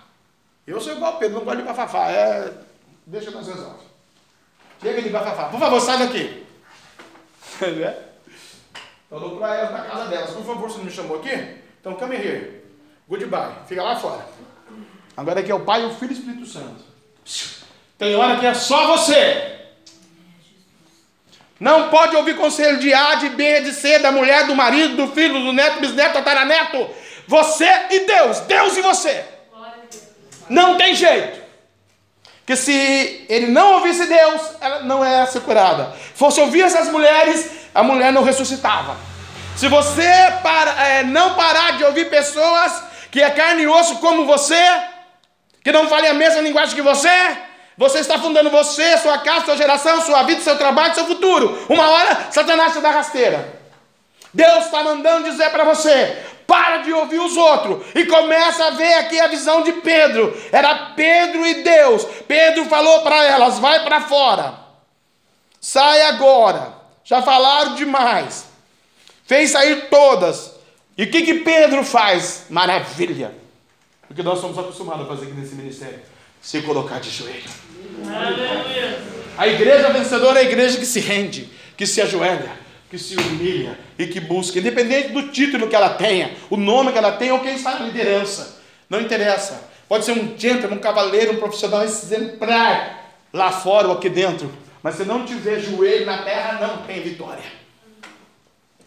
Eu sou igual Pedro, não gosto de bafafá. É, deixa nós resolver. Chega de bafafá. Por favor, sai daqui. [laughs] Né? Falou para elas na casa delas. Por favor, você não me chamou aqui? Então, come here. Goodbye. Fica lá fora. Agora aqui é o Pai, o Filho e o Espírito Santo. Tem hora que é só você. Não pode ouvir conselho de A, de B, de C, da mulher, do marido, do filho, do neto, bisneto, tataraneto. Você e Deus, Deus e você. Não tem jeito. Que se ele não ouvisse Deus, ela não ia ser curada. Fosse ouvir essas mulheres, a mulher não ressuscitava. Se você para, é, não parar de ouvir pessoas que é carne e osso como você, que não fale a mesma linguagem que você, você está fundando você, sua casa, sua geração, sua vida, seu trabalho, seu futuro. Uma hora, Satanás te dá rasteira. Deus está mandando dizer para você: para de ouvir os outros e começa a ver aqui a visão de Pedro. Era Pedro e Deus. Pedro falou para elas: vai para fora, sai agora. Já falaram demais. Fez sair todas. E o que, que Pedro faz? Maravilha. O que nós somos acostumados a fazer aqui nesse ministério: se colocar de joelho. A igreja vencedora é a igreja que se rende, que se ajoelha, que se humilha e que busca, independente do título que ela tenha, o nome que ela tenha ou quem está na liderança. Não interessa. Pode ser um gentleman, um cavaleiro, um profissional exemplar lá fora ou aqui dentro. Mas se não tiver joelho na terra, não tem vitória.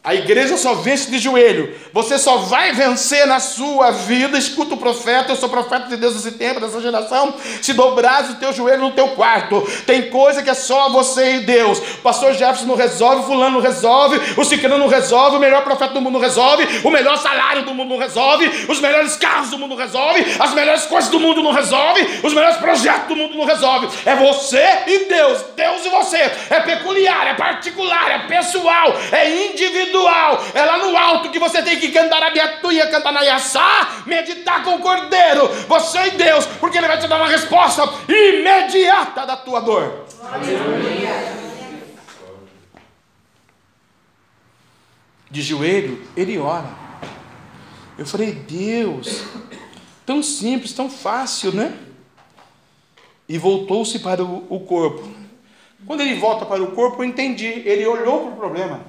A igreja só vence de joelho. Você só vai vencer na sua vida. Escuta o profeta, eu sou profeta de Deus nesse tempo, dessa geração. Se dobrares o teu joelho no teu quarto, tem coisa que é só você e Deus. O pastor Jefferson não resolve, fulano não resolve, o ciclano não resolve, o melhor profeta do mundo não resolve, o melhor salário do mundo não resolve, os melhores carros do mundo não resolve, as melhores coisas do mundo não resolve, os melhores projetos do mundo não resolve. É você e Deus, Deus e você. É peculiar, é particular, é pessoal, é individual individual, é lá no alto que você tem que cantar a biatuia, cantar na iaçá, meditar com o cordeiro, você e Deus, porque Ele vai te dar uma resposta imediata da tua dor. De joelho, ele ora. Eu falei, Deus, tão simples, tão fácil, né? E voltou-se para o corpo. Quando ele volta para o corpo, eu entendi. Ele olhou para o problema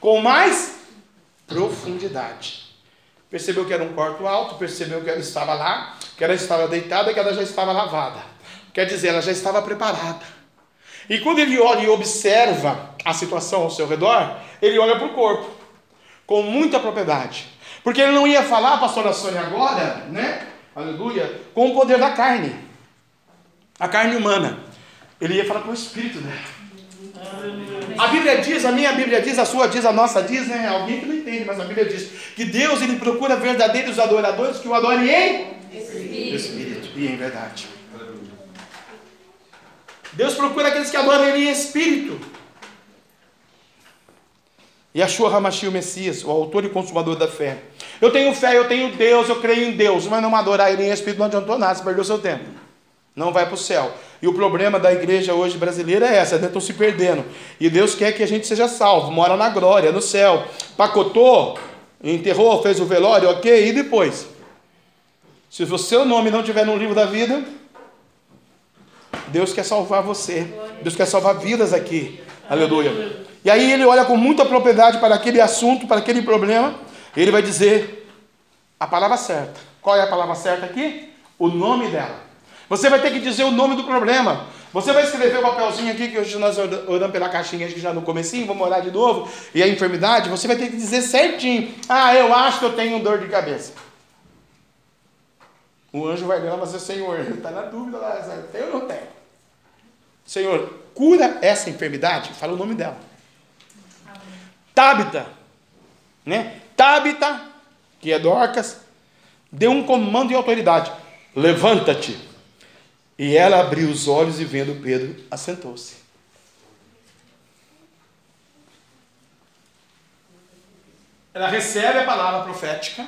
com mais profundidade. Percebeu que era um quarto alto, percebeu que ela estava lá, que ela estava deitada, que ela já estava lavada. Quer dizer, ela já estava preparada. E quando ele olha e observa a situação ao seu redor, ele olha para o corpo com muita propriedade. Porque ele não ia falar, pastora Sônia, agora, né? Aleluia, com o poder da carne, a carne humana. Ele ia falar com o espírito dela. A Bíblia diz, a minha Bíblia diz, a sua diz, a nossa diz, né? Alguém que não entende, mas a Bíblia diz que Deus ele procura verdadeiros adoradores que o adorem em Espírito, Espírito e em verdade. Deus procura aqueles que adoram Ele em Espírito. E Yahshua Hamashi, o Messias, o autor e consumador da fé. Eu tenho fé, eu tenho Deus, eu creio em Deus, mas não adorar Ele em Espírito não adiantou nada, você perdeu seu tempo. Não vai para o céu. E o problema da igreja hoje brasileira é essa, né? estão se perdendo. E Deus quer que a gente seja salvo, mora na glória, no céu. Pacotou, enterrou, fez o velório, ok, e depois? Se o seu nome não estiver no livro da vida, Deus quer salvar você. Deus quer salvar vidas aqui. Aleluia. E aí ele olha com muita propriedade para aquele assunto, para aquele problema, ele vai dizer a palavra certa. Qual é a palavra certa aqui? O nome dela. Você vai ter que dizer o nome do problema. Você vai escrever o papelzinho aqui, que hoje nós oramos pela caixinha aqui já no comecinho, vamos orar de novo, e a enfermidade, você vai ter que dizer certinho. Ah, eu acho que eu tenho dor de cabeça. O anjo vai dela, mas o Senhor, está [laughs] na dúvida lá, tem ou não tem? Senhor, cura essa enfermidade, fala o nome dela. Tabita, né? Tabita, que é Dorcas, deu um comando de autoridade: levanta-te. E ela abriu os olhos e vendo Pedro, assentou-se. Ela recebe a palavra profética.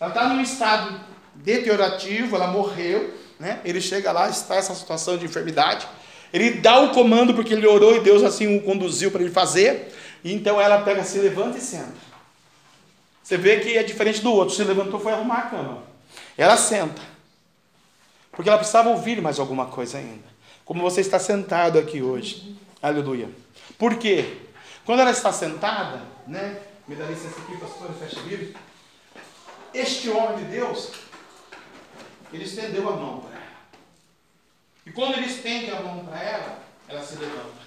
Ela está num estado deteriorativo, ela morreu. Né? Ele chega lá, está essa situação de enfermidade. Ele dá o comando porque ele orou e Deus assim o conduziu para ele fazer. E então ela pega, se levanta e senta. Você vê que é diferente do outro. Se levantou, foi arrumar a cama. Ela senta. Porque ela precisava ouvir mais alguma coisa ainda. Como você está sentado aqui hoje. Aleluia. Por quê? Quando ela está sentada, né? Me dá licença aqui, pastor, fecha Bíblia. Este homem de Deus, ele estendeu a mão para ela. E quando ele estende a mão para ela, ela se levanta.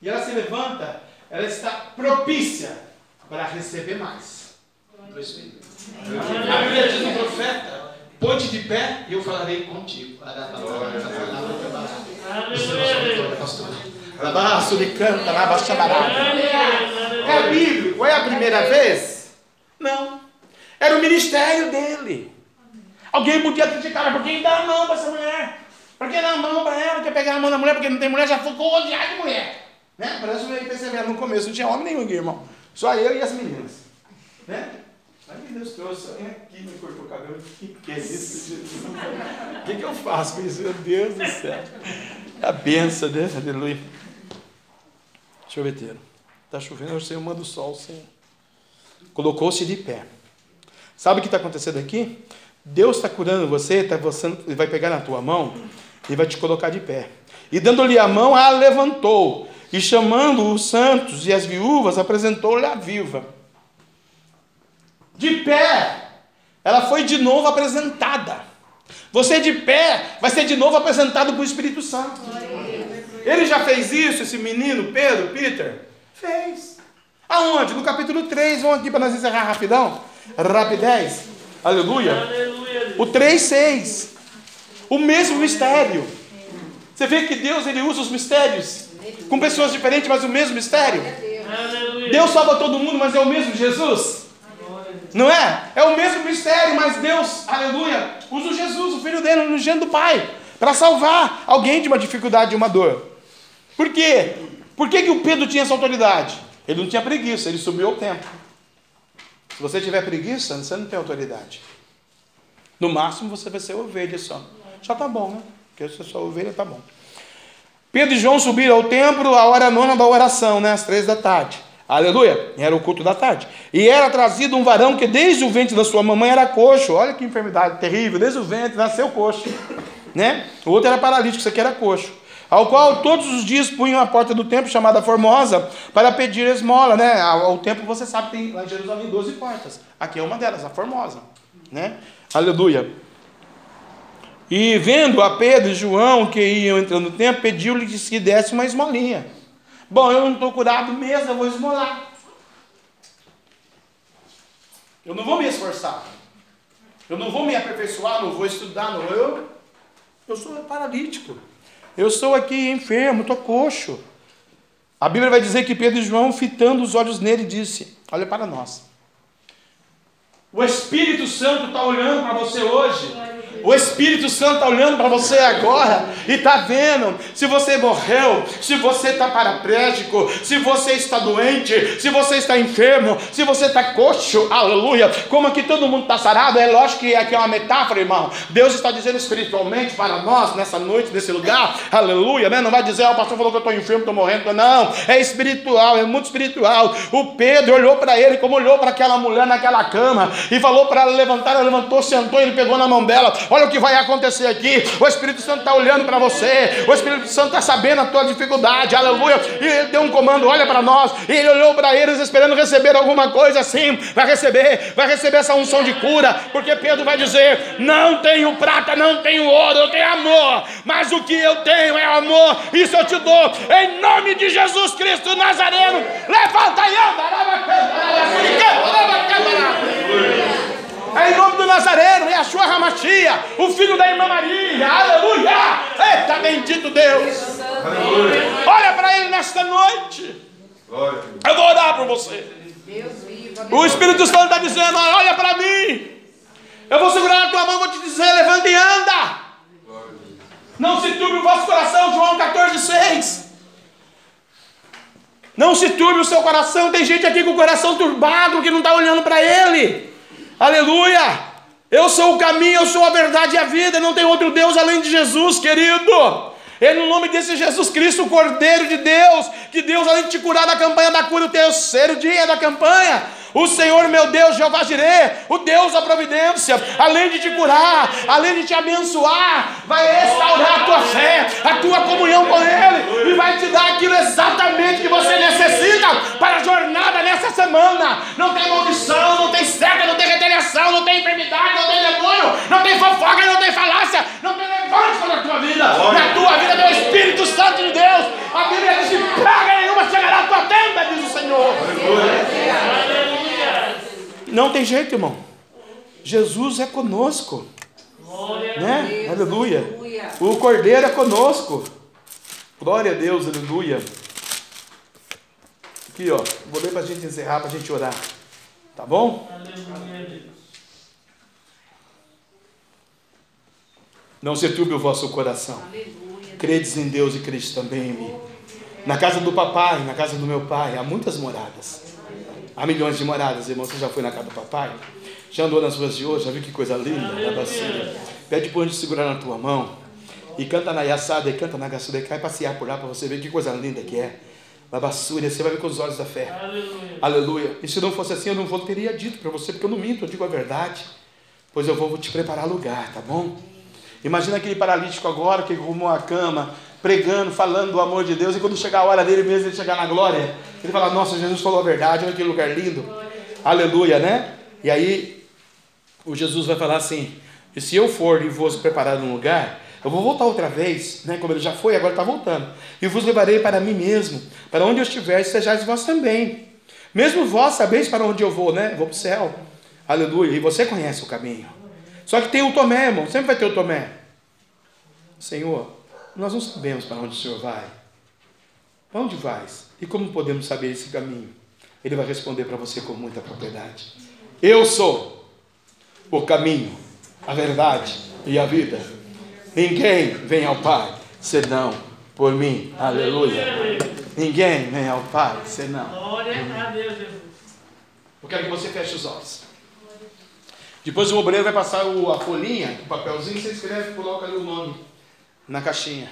E ela se levanta, ela está propícia para receber mais. A Bíblia diz no profeta: ponte de pé e eu falarei contigo. Alabaço de canta, alabaço É bíblico? É a primeira vez? Não. Era o ministério dele. Alguém podia criticar, por que dá a mão para essa mulher? Por que dá a mão para ela? Quer pegar a mão da mulher porque não tem mulher? Já ficou odiado de mulher. Né? Parece que eu percebendo no começo, não tinha homem nenhum aqui, irmão. Só eu e as meninas. Né? Aí Deus trouxe alguém aqui, me cortou o cabelo. O que, que é isso? O que, que eu faço com isso? Meu Deus do céu. É a benção, né? Aleluia. Choveteiro. Está chovendo, eu sei, eu mando o sol, Senhor. Colocou-se de pé. Sabe o que está acontecendo aqui? Deus está curando você, tá, você, ele vai pegar na tua mão e vai te colocar de pé. E dando-lhe a mão, a levantou e chamando os santos e as viúvas, apresentou-lhe a viva. De pé, ela foi de novo apresentada. Você de pé vai ser de novo apresentado para o Espírito Santo. Ele já fez isso, esse menino, Pedro, Peter? Fez. Aonde? No capítulo 3, vamos aqui para nós encerrar rapidão. Rapidez. Aleluia. Aleluia. O 3, 6. O mesmo mistério. Você vê que Deus ele usa os mistérios com pessoas diferentes, mas o mesmo mistério. Deus salva todo mundo, mas é o mesmo Jesus. Não é? É o mesmo mistério, mas Deus, aleluia, usa Jesus, o filho dele, no gênero do Pai, para salvar alguém de uma dificuldade, de uma dor. Por quê? Por que, que o Pedro tinha essa autoridade? Ele não tinha preguiça, ele subiu ao templo. Se você tiver preguiça, você não tem autoridade. No máximo você vai ser ovelha só. Já tá bom, né? Porque se você só ovelha, tá bom. Pedro e João subiram ao templo à hora nona da oração, né? Às três da tarde. Aleluia. Era o culto da tarde. E era trazido um varão que desde o ventre da sua mamãe era coxo. Olha que enfermidade terrível. Desde o ventre nasceu coxo. Né? O outro era paralítico, isso aqui era coxo. Ao qual todos os dias punham a porta do templo, chamada Formosa, para pedir esmola. Né? Ao templo, você sabe, tem lá em Jerusalém 12 portas. Aqui é uma delas, a Formosa. Né? Aleluia. E vendo a Pedro e João que iam entrando no templo, pediu-lhe que desse uma esmolinha. Bom, eu não estou curado mesmo, eu vou esmolar. Eu não vou me esforçar. Eu não vou me aperfeiçoar, não vou estudar, não. Eu, eu sou paralítico. Eu sou aqui enfermo, estou coxo. A Bíblia vai dizer que Pedro e João, fitando os olhos nele, disse: Olha para nós. O Espírito Santo está olhando para você hoje. O Espírito Santo está olhando para você agora e está vendo se você morreu, se você está paraplégico, se você está doente, se você está enfermo, se você está coxo, aleluia. Como aqui todo mundo está sarado, é lógico que aqui é uma metáfora, irmão. Deus está dizendo espiritualmente para nós nessa noite, nesse lugar, aleluia, né? Não vai dizer, oh, o pastor falou que eu estou enfermo, estou morrendo. Não, é espiritual, é muito espiritual. O Pedro olhou para ele como olhou para aquela mulher naquela cama e falou para ela levantar, ela levantou, sentou, ele pegou na mão dela. Olha o que vai acontecer aqui. O Espírito Santo está olhando para você. O Espírito Santo está sabendo a tua dificuldade. Aleluia. E ele deu um comando: olha para nós. E ele olhou para eles esperando receber alguma coisa assim. Vai receber, vai receber essa unção de cura. Porque Pedro vai dizer: Não tenho prata, não tenho ouro, eu tenho amor. Mas o que eu tenho é amor. Isso eu te dou. Em nome de Jesus Cristo Nazareno. Levanta e anda. É em nome do Nazareno. o filho da irmã Maria. Aleluia! Eita, bendito Deus. Aleluia. Olha para ele nesta noite. Eu vou orar por você. O Espírito Santo está dizendo: olha para mim. Eu vou segurar a tua mão, vou te dizer: levanta e anda. Não se turbe o vosso coração, João 14, 6. Não se turbe o seu coração. Tem gente aqui com o coração turbado que não está olhando para Ele. Aleluia. Eu sou o caminho, eu sou a verdade e a vida. Não tem outro Deus além de Jesus, querido. É no nome desse Jesus Cristo, o Cordeiro de Deus, que Deus, além de te curar da campanha da cura, o terceiro dia da campanha, o Senhor meu Deus, Jeová Jireh, o Deus da providência, além de te curar, além de te abençoar, vai restaurar a tua fé, a tua comunhão com Ele, e vai te dar aquilo exatamente que você necessita para a jornada nessa semana. Não tem maldição, não tem seca, não tem retaliação, não tem enfermidade, não tem demônio, não tem fofoca, não tem falácia, não tem levante na tua vida. Na tua vida tem o Espírito Santo de Deus. A Bíblia diz que praga nenhuma chegará à tua tenda, diz o Senhor. Aleluia. Não tem jeito, irmão. Jesus é conosco. Né? Aleluia. O Cordeiro é conosco. Glória a Deus, aleluia. Aqui, ó. Vou ler para a gente encerrar, para a gente orar. Tá bom? Não se turbe o vosso coração. Credes em Deus e credes também em mim. Na casa do papai, na casa do meu pai, há muitas moradas. Há milhões de moradas, irmão. Você já foi na casa do papai? Já andou nas ruas de hoje? Já viu que coisa linda? Na bacia. Pede para o anjo segurar na tua mão. E canta na Yassada e canta na Gassura. Cai passear por lá para você ver que coisa linda que é. Babassúria, você vai ver com os olhos da fé. Aleluia. Aleluia. E se não fosse assim, eu não vou, teria dito para você, porque eu não minto, eu digo a verdade. Pois eu vou, vou te preparar lugar, tá bom? Imagina aquele paralítico agora que arrumou a cama, pregando, falando do amor de Deus, e quando chegar a hora dele mesmo, ele chegar na glória, ele fala: Nossa, Jesus falou a verdade, olha que lugar lindo. Aleluia, né? E aí, o Jesus vai falar assim: E se eu for e vos preparar um lugar, eu vou voltar outra vez, né? Como ele já foi, agora está voltando. E vos levarei para mim mesmo, para onde eu estiver, sejais vós também. Mesmo vós sabeis para onde eu vou, né? Vou para o céu. Aleluia. E você conhece o caminho. Só que tem o Tomé, irmão. Sempre vai ter o Tomé. Senhor, nós não sabemos para onde o Senhor vai. Para onde vais? E como podemos saber esse caminho? Ele vai responder para você com muita propriedade. Eu sou o caminho, a verdade e a vida. Ninguém vem ao Pai senão por mim. Aleluia. Ninguém vem ao Pai senão. Glória a Deus, Jesus. Eu quero que você feche os olhos. Depois o obreiro vai passar a folhinha, o papelzinho, você escreve e coloca ali o nome na caixinha.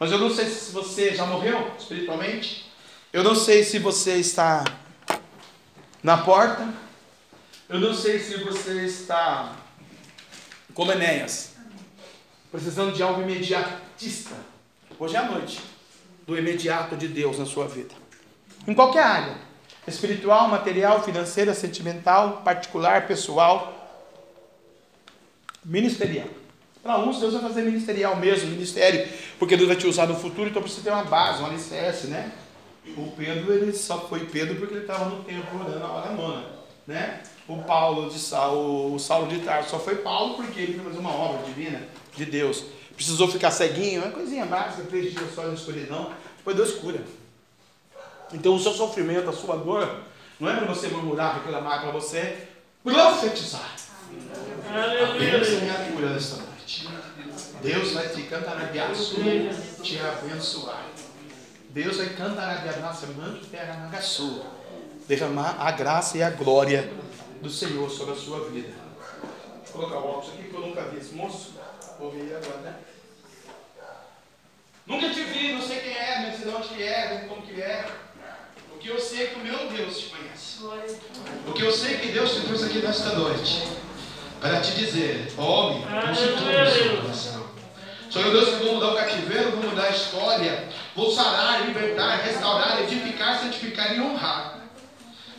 Mas eu não sei se você já morreu espiritualmente. Eu não sei se você está na porta. Eu não sei se você está como Enéas, precisando de algo imediatista. Hoje é a noite do imediato de Deus na sua vida. Em qualquer área. Espiritual, material, financeira, sentimental, particular, pessoal, ministerial. Para uns, Deus vai fazer ministerial mesmo, ministério, porque Deus vai te usar no futuro, então precisa ter uma base, um alicerce, né? O Pedro, ele só foi Pedro porque ele estava no templo orando a hora nona, né? O Paulo de Saulo, o Saulo de Tarso só foi Paulo porque ele fazer uma obra divina de Deus. Precisou ficar ceguinho, é coisinha básica, três dias só na escuridão, depois Deus cura. Então o seu sofrimento, a sua dor, não é para você murmurar, reclamar, é para você profetizar. Apenas a minha cura nesta noite. Deus vai te cantarabiar, te abençoar. Deus vai cantarabiar, nossa, manto terra na sua. Derramar a graça e a glória do Senhor sobre a sua vida. Vou colocar o óculos aqui que eu nunca vi esse moço. Vou ver agora, né? Nunca te vi, não sei quem é, não sei de onde que é, como que é. O que eu sei é que o meu Deus te conhece. O que eu sei é que Deus te trouxe aqui nesta noite para te dizer, homem, constitua o seu coração. Eu Deus que vou mudar o cativeiro, vou mudar a história, vou sarar, libertar, restaurar, edificar, santificar e honrar.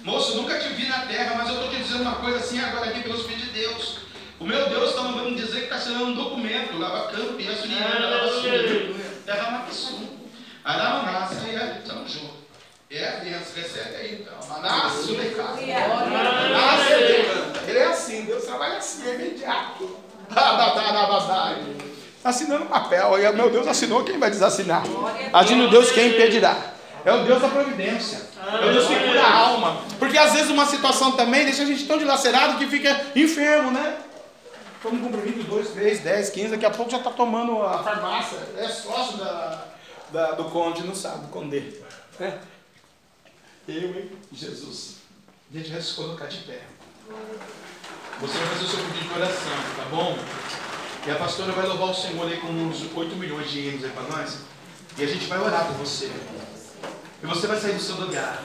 Moço, nunca te vi na terra, mas eu estou te dizendo uma coisa assim agora aqui pelos filhos de Deus. O meu Deus está mandando dizer que está assinando um documento, lava campo, e a suriana, lava suriana, terra maquissum, aramanassa e a São João. É, criança, recebe aí então. Manasse, Manasse, ele é assim, Deus trabalha assim, é imediato. [laughs] Assinando papel. E meu Deus assinou, quem vai desassinar? Agindo Deus, quem impedirá? É o Deus da providência. É o Deus que cura a alma. Porque às vezes uma situação também deixa a gente tão dilacerado que fica enfermo, né? Toma um comprimido, 2, 3, 10, 15, daqui a pouco já está tomando a farmácia. É sócio da, da, do conde, não sabe, do conde. É. Eu, hein? Jesus. A gente vai se colocar de pé. Você vai fazer o seu pedido de oração, tá bom? E a pastora vai louvar o Senhor aí com uns 8 milhões de hinos aí para nós. E a gente vai orar por você. E você vai sair do seu lugar.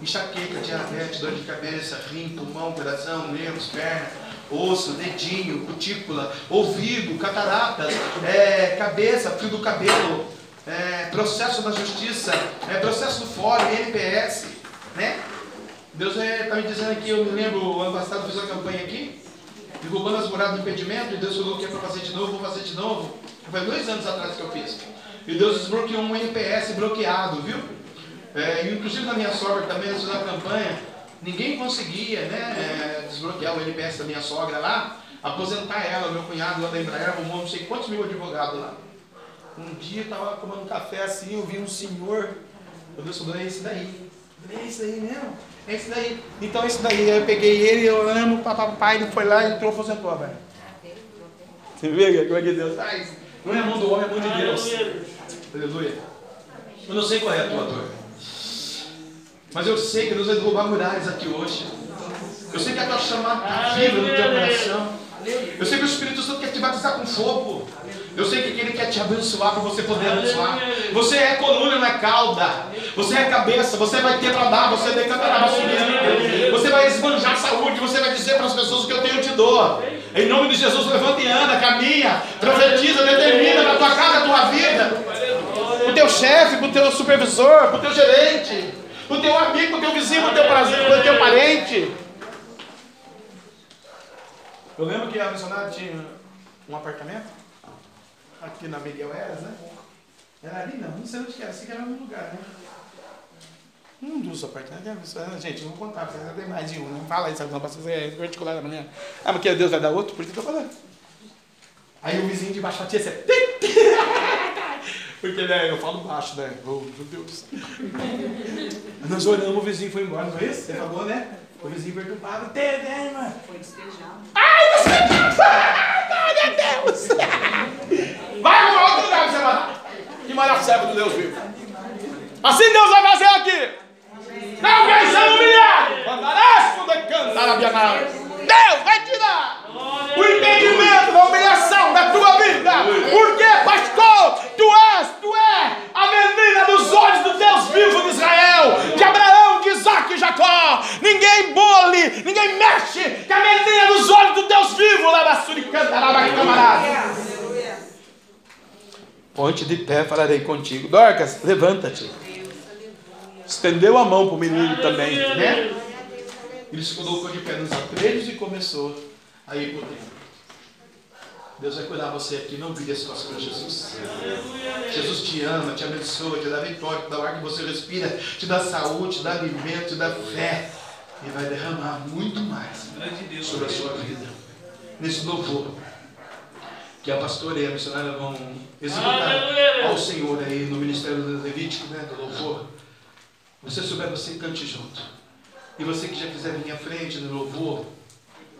Enxaqueca, diabetes, dor de cabeça, rim, pulmão, coração, nervos, perna, osso, dedinho, cutícula, ouvido, cataratas, é, cabeça, fio do cabelo, é, processo da justiça, é, processo do fórum, NPS, né? Deus está é, me dizendo aqui, eu me lembro, ano passado fiz uma campanha aqui, derrubando as muradas do impedimento, e Deus falou que é para fazer de novo, vou fazer de novo. Foi dois anos atrás que eu fiz. E Deus desbloqueou um NPS bloqueado, viu? É, inclusive na minha sogra também, nós fizemos a campanha, ninguém conseguia né, é, desbloquear o NPS da minha sogra lá, aposentar ela, meu cunhado lá da Embraer arrumou não sei quantos mil advogados lá. Um dia eu estava tomando café assim, eu vi um senhor, meu Deus falou, é esse daí. É esse daí mesmo? É esse daí. Então é esse daí, eu peguei ele, eu amo, papai, ele foi lá, entrou, aposentou, velho. Você vê como é que Deus faz? Não é mão do homem, é mão de Deus. Aleluia. Eu não sei qual é a tua dor. Mas eu sei que Deus vai derrubar muralhas aqui hoje. Eu sei que a tua chamada está viva no teu coração. Eu sei que o Espírito Santo quer te batizar com fogo. Eu sei que Ele quer te abençoar para você poder abençoar. Você é coluna, não é cauda. Você é cabeça. Você vai ter para dar. Você decantará subindo. Você vai esbanjar saúde. Você vai dizer para as pessoas que eu tenho te dou. Em nome de Jesus, levanta e anda, caminha, profetiza, determina na tua casa, tua vida. Para o teu chefe, para o teu supervisor, para o teu gerente o teu amigo, o teu vizinho, o teu prazer, o teu parente. Eu lembro que a missionária tinha um apartamento aqui na Miguel Eras, né? Era ali não, não sei onde que era, sei que era no lugar, né? Um dos apartamentos. Gente, não vou contar, porque tem mais de um. Não fala isso, não, para ser particular da manhã. Ah, mas que Deus vai dar outro? Por que eu tô falando? Aí o vizinho de baixo batia assim. [laughs] Porque né, eu falo baixo, né? Oh, meu Deus. Nós oramos, o vizinho foi embora, não é isso? Você falou, né? O vizinho perturbado. Teve, mano? Foi despejado. Ai, despejado! Ai, meu Deus! Vai arrumar outro lugar pra você morar. Que servo do Deus vivo. Assim Deus vai fazer aqui. Não ser humilhado. Cantar Deus vai tirar o impedimento da humilhação da tua vida. Porque, pastor, tu és, tu é a menina dos olhos do Deus vivo de Israel, de Abraão, de Isaac e Jacó. Ninguém bole, ninguém mexe, que a menina dos olhos do Deus vivo lá da Suricanta, lá da camarada. Ponte de pé, falarei contigo. Dorcas, levanta-te. Estendeu a mão para o menino também, né? Ele se colocou de pé nos atrelhos e começou aí por dentro. Deus vai cuidar você aqui, não vire as costas para Jesus. Jesus te ama, te abençoa, te dá vitória, te dá o ar que você respira, te dá saúde, te dá alimento, te dá fé. E vai derramar muito mais sobre a sua vida. Nesse louvor que a pastora e a missionária vão executar ao Senhor aí no ministério do Levítico, né, do louvor. Você souber, você cante junto. E você que já quiser vir à frente no louvor,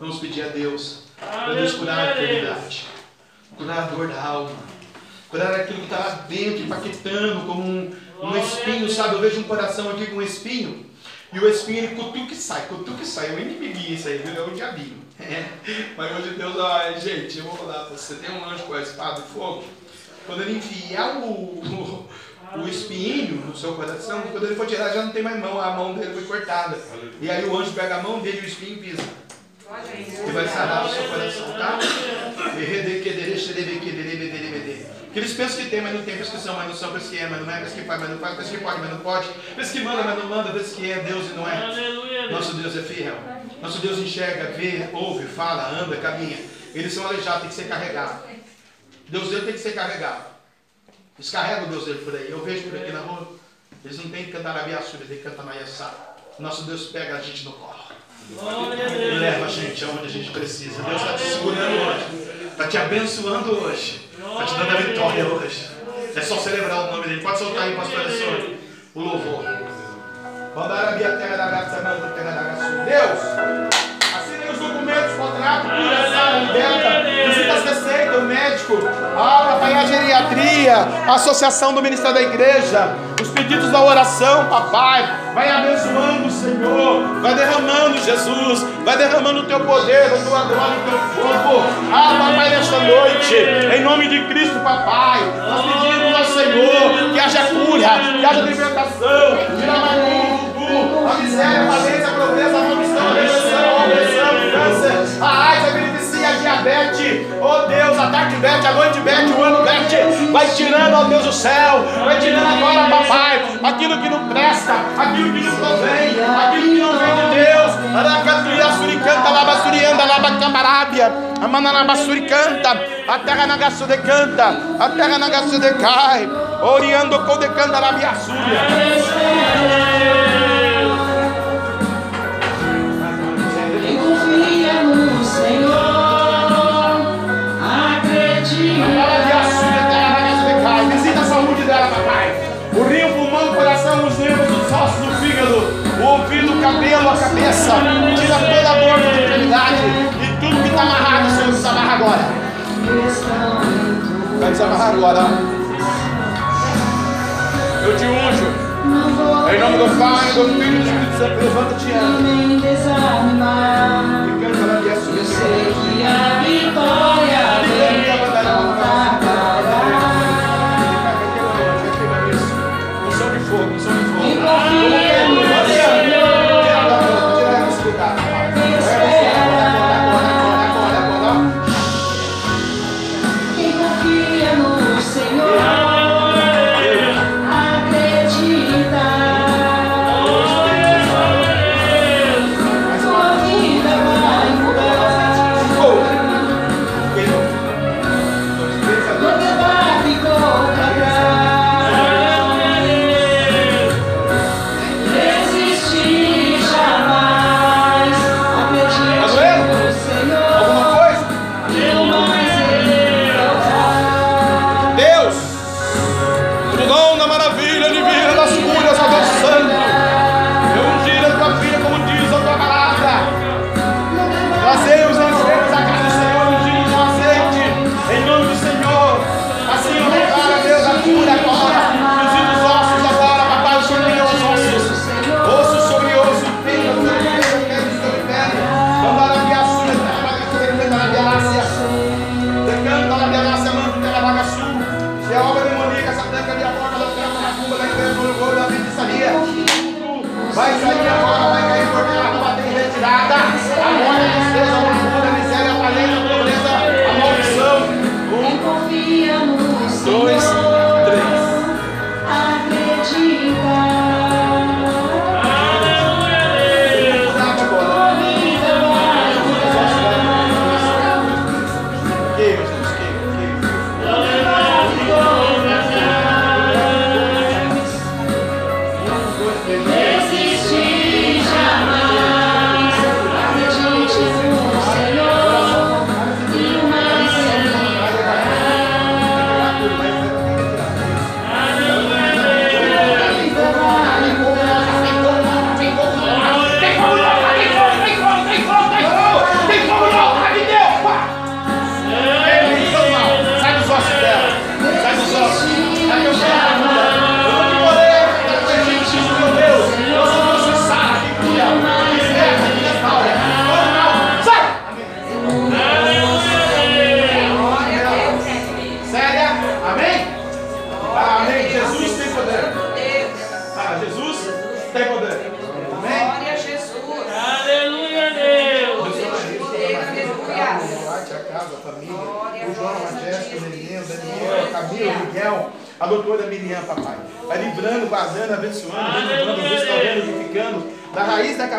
Vamos pedir a Deus para Deus curar a enfermidade, curar a dor da alma, curar aquilo que está lá dentro, empaquetando como um, um espinho, sabe? Eu vejo um coração aqui com um espinho, e o espinho ele cutuca e sai, cutuca e sai. É um inimiguinho isso aí? É um diabinho. É. [laughs] Mas hoje Deus, ó, gente, eu vou falar você tem um anjo com a espada de fogo, quando ele enfiar o, o, o espinho no seu coração, quando ele for tirar, já não tem mais mão, a mão dele foi cortada. E aí o anjo pega a mão dele e o espinho pisa. E vai sarar o seu coração, tá? Que eles pensam que tem, mas não tem, pensam que são, mas não são, pensam que é, mas não é, pensam que faz, mas não faz, pensam que pode, mas não pode, pensam que manda, mas não manda, pensam que é Deus e não é. Nosso Deus é fiel. Nosso Deus enxerga, vê, ouve, fala, anda, caminha. Eles são aleijados, tem que ser carregado. Deus dele tem que ser carregado. Descarrega o Deus dele por aí. Eu vejo por aqui na rua. Eles não têm que cantar na biaçu, eles têm que cantar Yassá. Nosso Deus pega a gente no colo. E leva a gente aonde a gente precisa. Deus está te segurando hoje. Está te abençoando hoje. Está te dando a vitória hoje. É só celebrar o nome dele. Pode soltar aí, pastor Alessandro, o louvor. Deus, assinei os documentos, contrato, curação, liberta, visita as receitas, o médico, a papai, a geriatria, associação do Ministério da Igreja, pedidos da oração, papai, vai abençoando Senhor, vai derramando Jesus, vai derramando o teu poder, a tua glória, o teu fogo. Ah, papai, nesta noite, em nome de Cristo, papai, nós pedimos ao Senhor que haja cura, que haja libertação, tira a a miséria, a falência, a pobreza, a maldição, a depressão, a opressão, o câncer, a AIDS, a beneficia, a diabetes, oh Deus, a tarde bete, a noite bete, o ano bete, vai tirando, ó Deus do céu, vai tirando agora, papai, aquilo que não presta, aquilo que não convém, aquilo que não vem de Deus, aracatuia, suricanta, labassurianda, labacamarabia, amananabasuricanta, a terra nagaçu de canta, a terra nagaçu de cai, oriando com de canta, cabelo, a cabeça. Tira toda a dor da enfermidade e tudo que está amarrado, Senhor, desamarra agora. Vai desamarrar agora. Eu te unjo. Em nome do Pai, do Filho e do Espírito Santo, levanta-te Eu sei que a vitória vem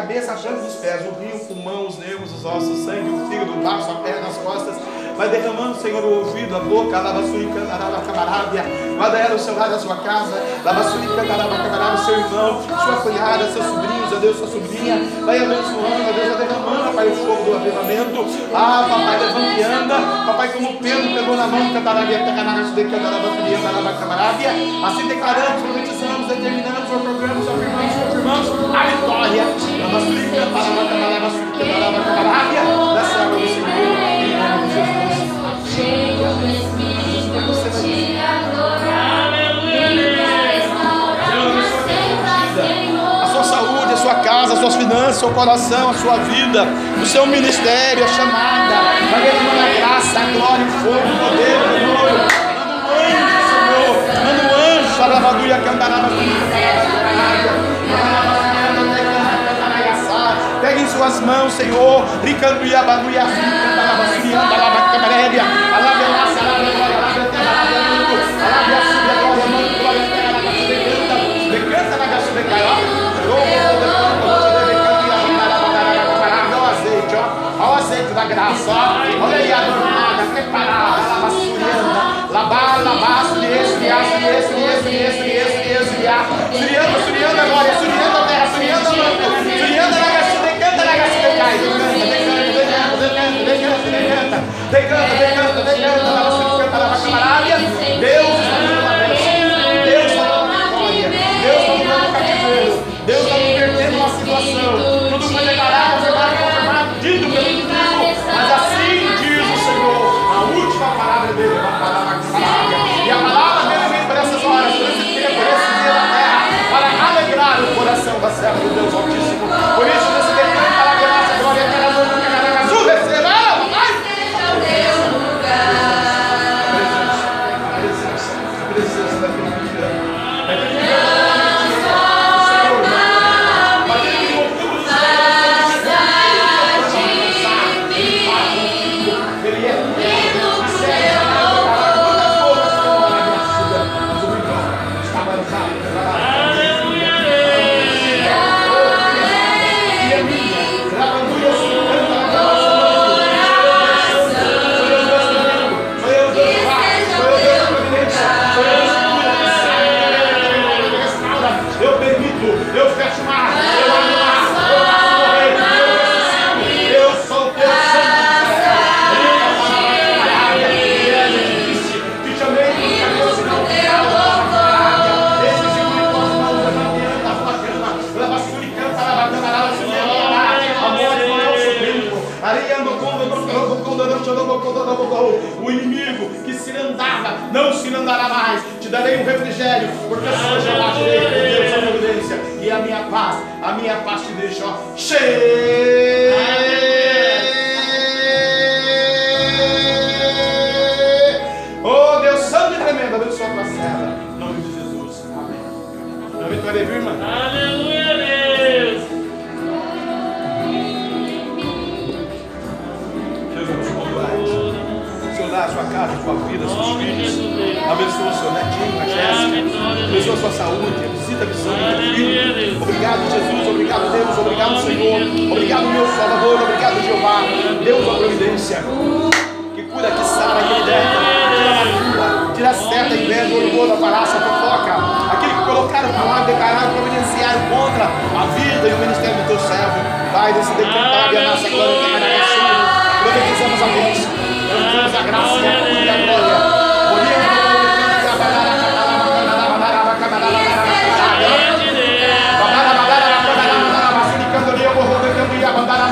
cabeça à planta dos pés, o rio, o pulmão, os nervos, os ossos, o sangue, o fígado, o baço, a perna, as costas. Vai derramando, Senhor, o ouvido, a boca, a lava suricanda, a lava camarábia, Guarda ela, o seu lado, a sua casa. Lavassuri, cantaraba, camarada, seu irmão, sua cunhada, seus sobrinhos, ó Deus, sua sobrinha. Vai abençoando, ó Deus, vai derramando, Pai, o fogo do avivamento. Ah, papai, levanta e anda. Papai, como Pedro pegou na mão, cantaraba, cantaraba, cantaraba, camarada. Assim declaramos, profetizamos, determinamos, proclamamos, afirmamos, confirmamos a vitória. Finanças, seu coração, a sua vida, o seu ministério, a chamada, a graça, a glória, o fogo, o poder, o glória. Manda um anjo, Senhor, manda um anjo, a lavaduia cantarava, Pegue em suas mãos, Senhor, brincando e abaduia, cantarava, surianda, lava, ó. Olha o azeite da graça. Olha aí a jornada preparada. Lava surianda. Labar, labar, suriê, suriá, suriê, suriê, suriê, suriê, suriê, suriá. Surianda, surianda agora. Surianda terra, surianda manto. Surianda na graça, decanta na graça, decai. Decanta, decanta, decanta, decanta, decanta. Decanta, decanta, decanta. Lava surianda, lava camarada. Deus coração Abençoa a sua saúde. Visita a visão do teu filho. Obrigado, Jesus. Obrigado, Deus. Obrigado, Senhor. Obrigado, meu Salvador. Obrigado, Jeová. Deus da providência. Que cura, que sara, que liberta. Tira a macumba. Tira a seta, inveja, orgulho, a falácia, a fofoca. Aquele que colocaram para lá, declararam, providenciaram contra a vida e o ministério do teu servo. Pai, desse decreto, a nossa glória, eterna, a sua. Profetizamos a bênção. Profetizamos a graça e a glória. Glória!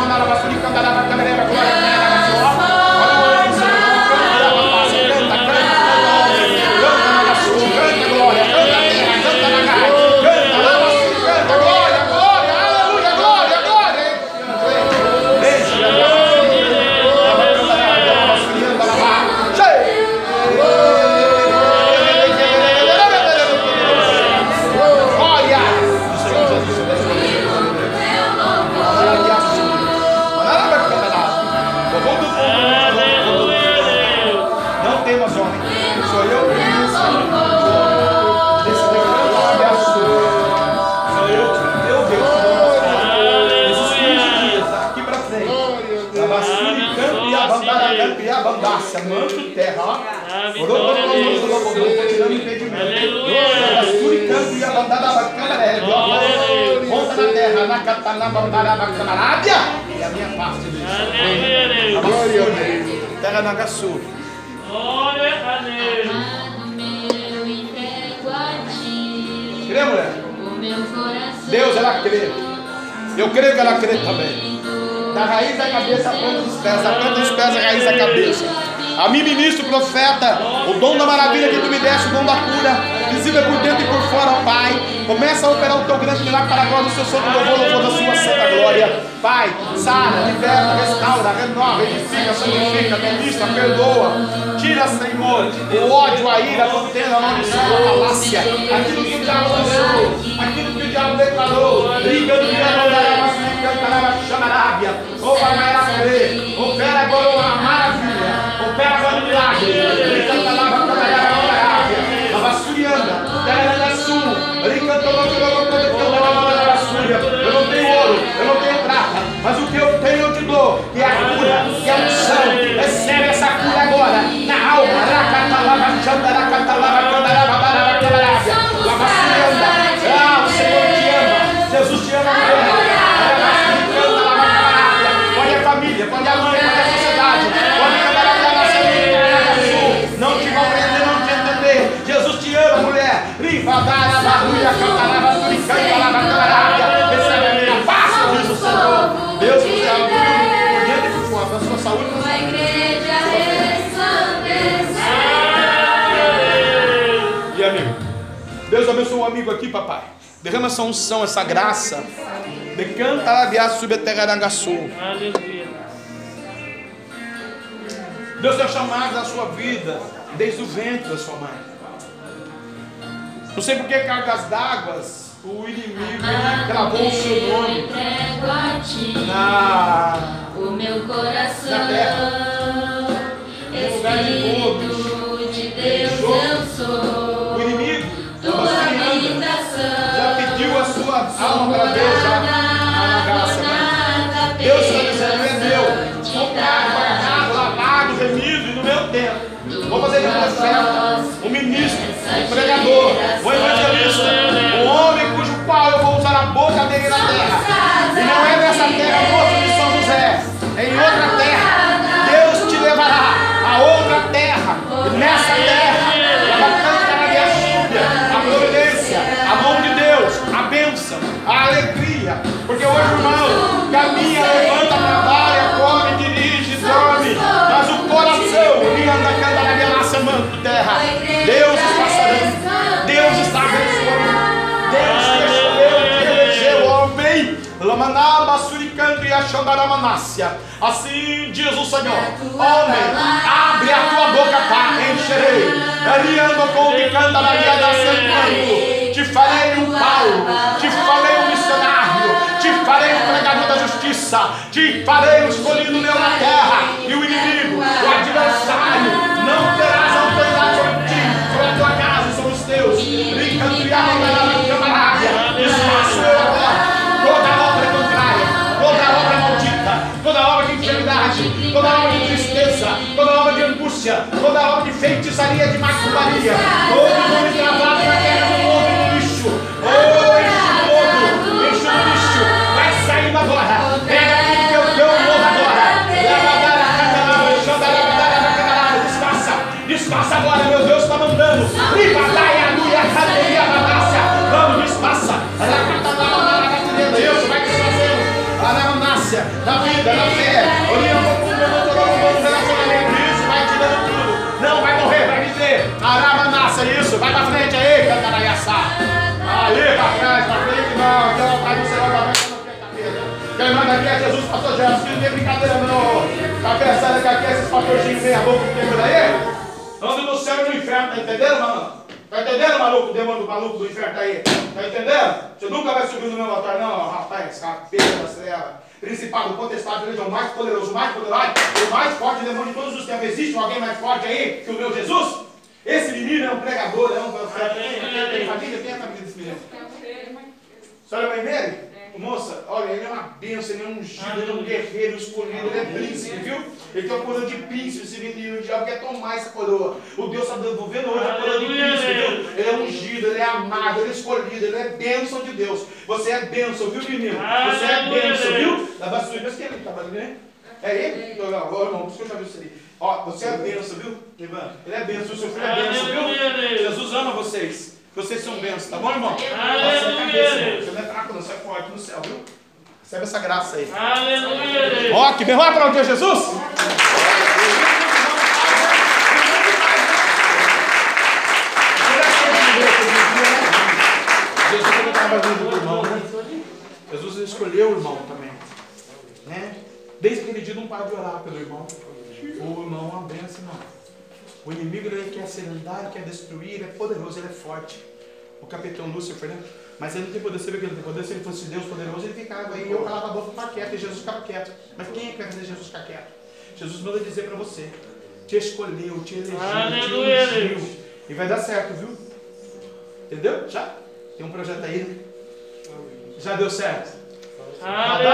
Aleluia. Deus tem chamado a sua vida desde o ventre da sua mãe. Não sei por que cargas d'águas o inimigo gravou o seu nome Assim diz o Senhor: Homem, abre a tua boca, pá, encherei. Ariando com o candararia da santuário. Te farei um Paulo, te farei um missionário, te farei um pregador da justiça, te farei um escolhido meu na terra. E o inimigo, o adversário. toda obra de feitiçaria, de macumbaria, todo Lembrando aqui é Jesus, pastor Jesus que não tem brincadeira não. Tá Cabeçada que aqui é esses pastorzinhos meia boca que tem por aí. É? Ando no céu e no inferno, tá entendendo, mano? Tá entendendo, maluco, demônio maluco do inferno tá aí? Tá entendendo? Você nunca vai subir no meu altar, não, rapaz, capeta das trevas. É, principado, é o mais poderoso, mais poderoso, o mais forte demônio de todos os tempos. Existe alguém mais forte aí que o meu Jesus? Esse menino é um pregador, é um. Tem família? Quem é a família desse menino? Senhora Mãe dele? Moça, olha, ele é uma bênção, ele é um ungido, ele é um guerreiro escolhido, ele é príncipe, viu? Ele tem uma coroa de príncipe, esse menino, o diabo quer tomar essa coroa. O Deus está devolvendo hoje a coroa de príncipe, viu? Ele é ungido, ele é amado, ele é escolhido, ele é bênção de Deus. Você é bênção, viu, menino? Você é bênção, viu? Da basura, mas quem é ele que trabalha, né? É ele? Ó, irmão, por isso que eu já vi isso aí. Ó, você é bênção, viu, Ivan? Ele é bênção, o seu filho é bênção, viu? Jesus ama vocês. Vocês são bênçãos, tá bom, irmão? Você é Aleluia. Você não é fraco, não, você é forte no céu, viu? Recebe essa graça aí. Aleluia. Ó, que bem, vamos aplaudir Jesus? Jesus também estava vindo do irmão, né? Jesus escolheu o irmão também. Né? Desde aquele dia não para de orar pelo irmão. O irmão é uma benção, irmão. O inimigo ele quer ele quer destruir, ele é poderoso, ele é forte. O capitão Lúcifer, né? Mas ele não tem poder, você vê que ele tem poder, se ele fosse Deus poderoso, ele ficava aí, eu calava a boca e ficava quieto, e Jesus ficava quieto. Mas quem é que vai fazer Jesus ficar quieto? Jesus manda dizer para você, te escolheu, te elegeu, Aleluia, te ungiu. E vai dar certo, viu? Entendeu? Já? Tem um projeto aí, né? Já deu certo. Aleluia.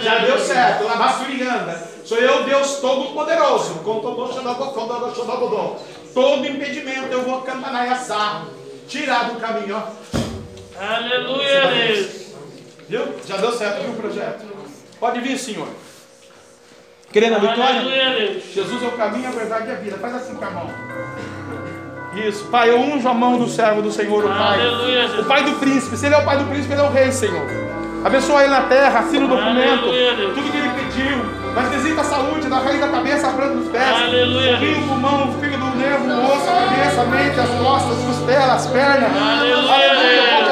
Já deu certo, Labassurianda. Sou eu, Deus Todo-Poderoso. Todo impedimento eu vou cantar na assar. Tirar do caminho, ó. Aleluia, Deus. Viu? Já deu certo, viu o projeto? Pode vir, Senhor. Querendo a vitória? Aleluia. Jesus é o caminho, a verdade e a vida. Faz assim com a mão. Isso. Pai, eu unjo a mão do servo do Senhor, o Pai. Aleluia. O Pai do príncipe. Se ele é o Pai do príncipe, ele é o rei, Senhor. Abençoa ele na terra, assina o documento. Aleluia. Tudo que ele pediu. Mas visita a saúde, da raiz da cabeça, a planta dos pés. Aleluia, O Deus. o pulmão, o fígado, o nervo, o osso, a cabeça, a mente, as costas, as costelas, as pernas. Aleluia, Aleluia.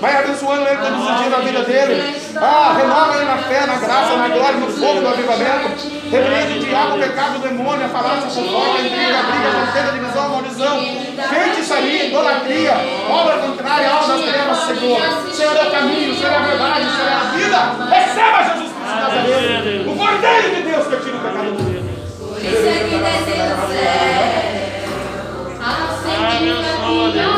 Vai abençoando ele todos os dias da vida dele. Ah, renova ele na fé, na graça, na glória, no fogo do avivamento. Repreende o diabo, o pecado, o demônio, a falácia, a fofoca, a intriga, a briga, a contenda, a divisão, a maldição. Feitiçaria, idolatria, obra contrária, alma das trevas, Senhor. Senhor é o caminho, Senhor é a verdade, o Senhor é a vida. Receba Jesus Cristo de Nazaré. O Cordeiro de Deus que tira o pecado do mundo. Por isso é que desceu do céu, a minha luz,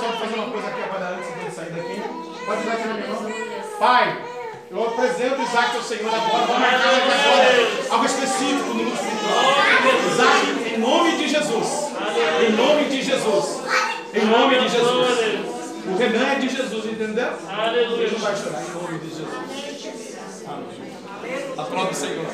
Daqui, deixa eu só fazer uma coisa aqui agora antes dele sair daqui. Pode dar aqui na minha mão. Pai, eu apresento Isaac ao Senhor agora. Vou marcar aqui agora algo específico no mundo espiritual. Isaac, em nome de Jesus. Em nome de Jesus. Em nome de Jesus. O Renan é de Jesus, entendeu? Aleluia. Ele não vai chorar em nome de Jesus. Amém. Aprove o Senhor.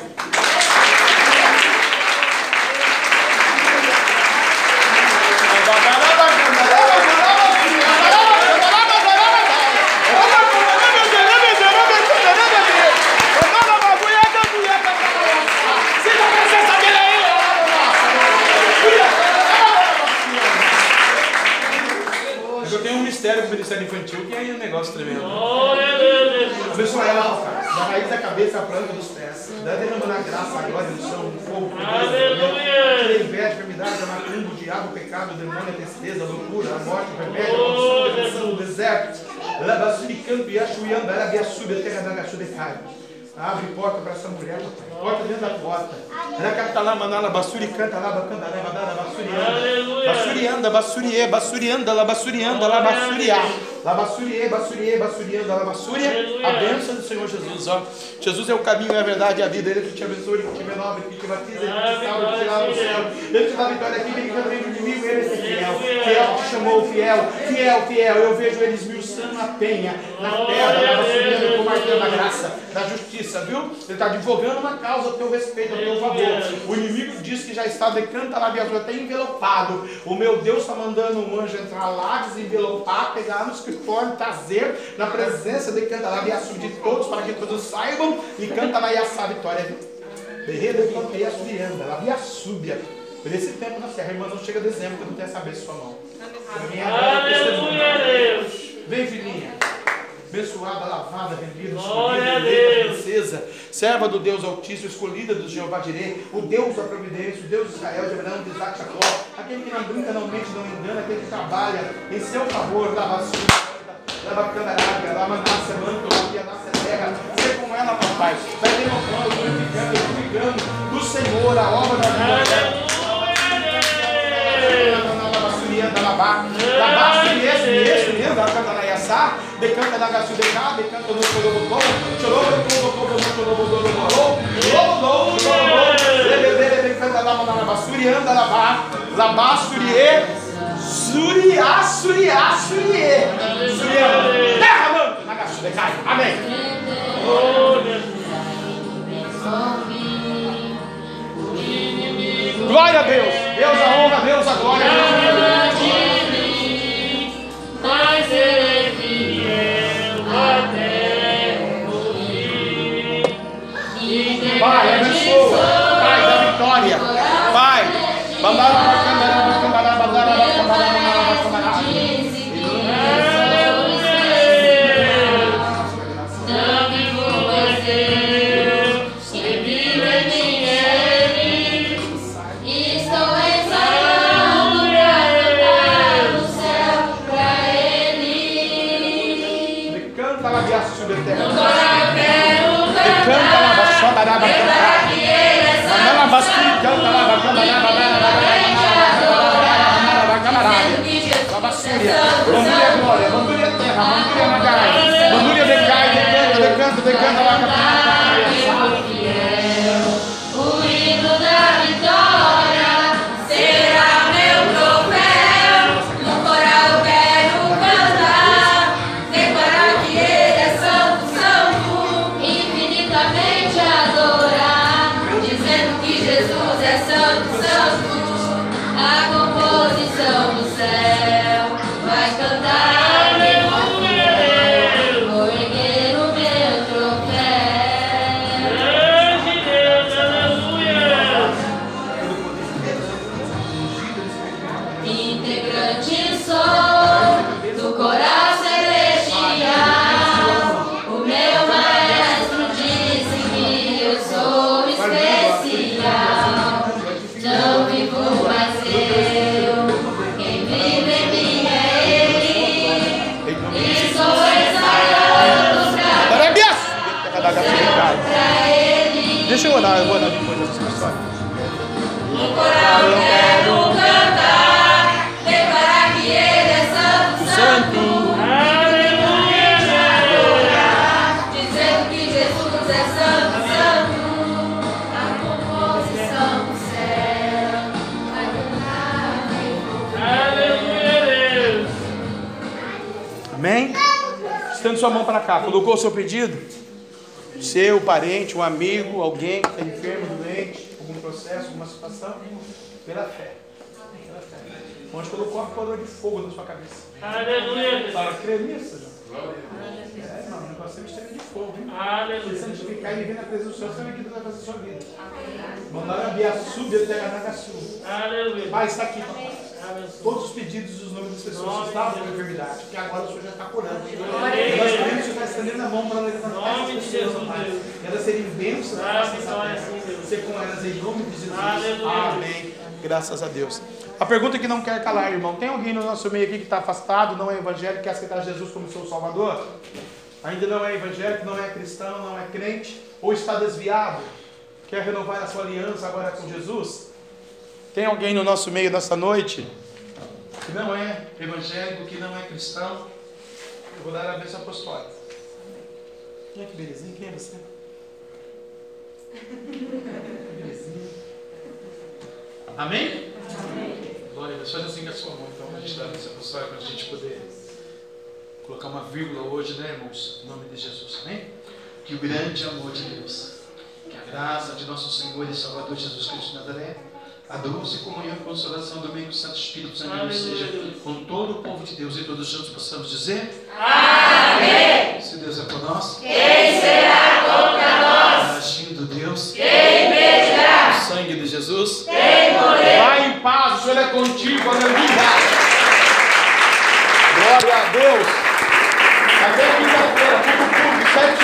Eu tenho um mistério com o Ministério Infantil que aí é um negócio tremendo. A. Abençoa ela, cara. Da raiz da cabeça à planta dos pés. Dá derramando a graça, a glória, no chão, no fogo. Aleluia. Tira a inveja, a enfermidade, a macumba, o diabo, o pecado, o demônio, a tristeza, a loucura, a morte, o remédio, a Oh, a depressão, Jesus. o deserto. Labasuricanto, Yashuiamba, Arabiaçubi, a terra da Gachudecai. Abre porta para essa mulher, papai. Porta dentro da porta. Racatala, manala, basuri, canta, laba, canta, laba, dara, basurianda. Aleluia. Basurianda, basuriê, basurianda, labasurianda, labasuriá. Labasuriê, basuriê, basurianda, labasúria. Aleluia. A bênção do Senhor Jesus, ó. Jesus é o caminho, é a verdade e a vida. Ele que te abençoa, ele que te renova, ele que te batiza, ele que te salva, ele que te lava no céu. Ele te dá vitória aqui, ele que também do inimigo, ele é fiel. Fiel que te chamou, fiel, fiel, fiel. Eu vejo ele esmiuçando a penha na pedra, na basurianda, com o martelo da graça, da justiça, viu? Ele está advogando uma causa a teu respeito, a teu favor. O inimigo diz que já está decanta lá, até envelopado. O meu Deus está mandando um anjo entrar lá, desenvelopar, pegar no escritório, trazer na presença de canta lá, de todos, para que todos saibam e canta lá e a vitória. Berreda e canta e a subianda, ela via súbia. Por esse tempo na serra, irmã, não chega dezembro que eu não tenho essa bênção. Pra mim é. Aleluia, Deus. Vem, filhinha. Abençoada, lavada, rendida, Glória escolhida, eleita, princesa, serva do Deus Altíssimo, escolhida do Jeová Jireh, o Deus da providência, o Deus de Israel, de Abraão, de Isaac, Jacó, aquele que não brinca, não mente, não engana, aquele que trabalha em seu favor, lava a sua, lava a canaraga, lava a naça, manto, lava a naça, terra, ser com ela, papai, vai derrotando, glorificando, glorificando do Senhor, a obra da vida dela. Decanta da gasu de cá, decanta no chorobotô, chorobotô, chorobotô, decanta lá na basuri, anda lá, lá surie, suriá, suriá, surie, surie, terra, mano, na gasu de cá, amém. Glória a Deus, Deus a honra, Deus a glória. Mas Pai, abençoa. Pai, da vitória. Pai, bandara, sua mão para cá. Colocou o seu pedido? Seu parente, um amigo, alguém que está enfermo, doente, algum processo, alguma situação? Pela fé. Pela fé. Onde colocou a coroa de fogo na sua cabeça. Aleluia. Para crer nisso, João? É, irmão, o negócio é mistério de fogo, hein? Se você Aleluia. santificar e viver na presença do Senhor, você vai ver o que Deus vai fazer na sua vida. Mandar a Bia sub, ele pega na sua. Aleluia. Pai, está aqui. Todos os pedidos dos nomes das pessoas que estavam com enfermidade, porque agora o Senhor já está curando. Nós queremos que está estendendo a mão para levantar essas pessoas, Pai. E elas serem bênçãos Deus. Ser com elas em nome de Jesus. Amém. Graças a Deus. A pergunta que não quer calar, irmão. Tem alguém no nosso meio aqui que está afastado, não é evangélico, quer aceitar Jesus como seu Salvador? Ainda não é evangélico, não é cristão, não é crente, ou está desviado? Quer renovar a sua aliança agora com Jesus? Tem alguém no nosso meio nessa noite que não é evangélico, que não é cristão? Eu vou dar a bênção apostólica. Olha que belezinha, quem é você? [laughs] Que belezinha. Amém? Glória a Deus. Faz assim com a sua mão, então, para a gente dar a bênção apostólica, para a gente poder colocar uma vírgula hoje, né, irmãos? Em nome de Jesus, amém? Que o grande amor de Deus, que a graça de nosso Senhor e Salvador Jesus Cristo de Nazaré, a doce comunhão e consolação do meio do Santo Espírito Santo seja com todo o povo de Deus e todos juntos possamos dizer: Amém! Se Deus é por nós, Quem será contra nós? agindo Deus, Quem medirá? o sangue de Jesus, Quem morreu? vai em paz, o Senhor é contigo, aleluia! Glória a Deus!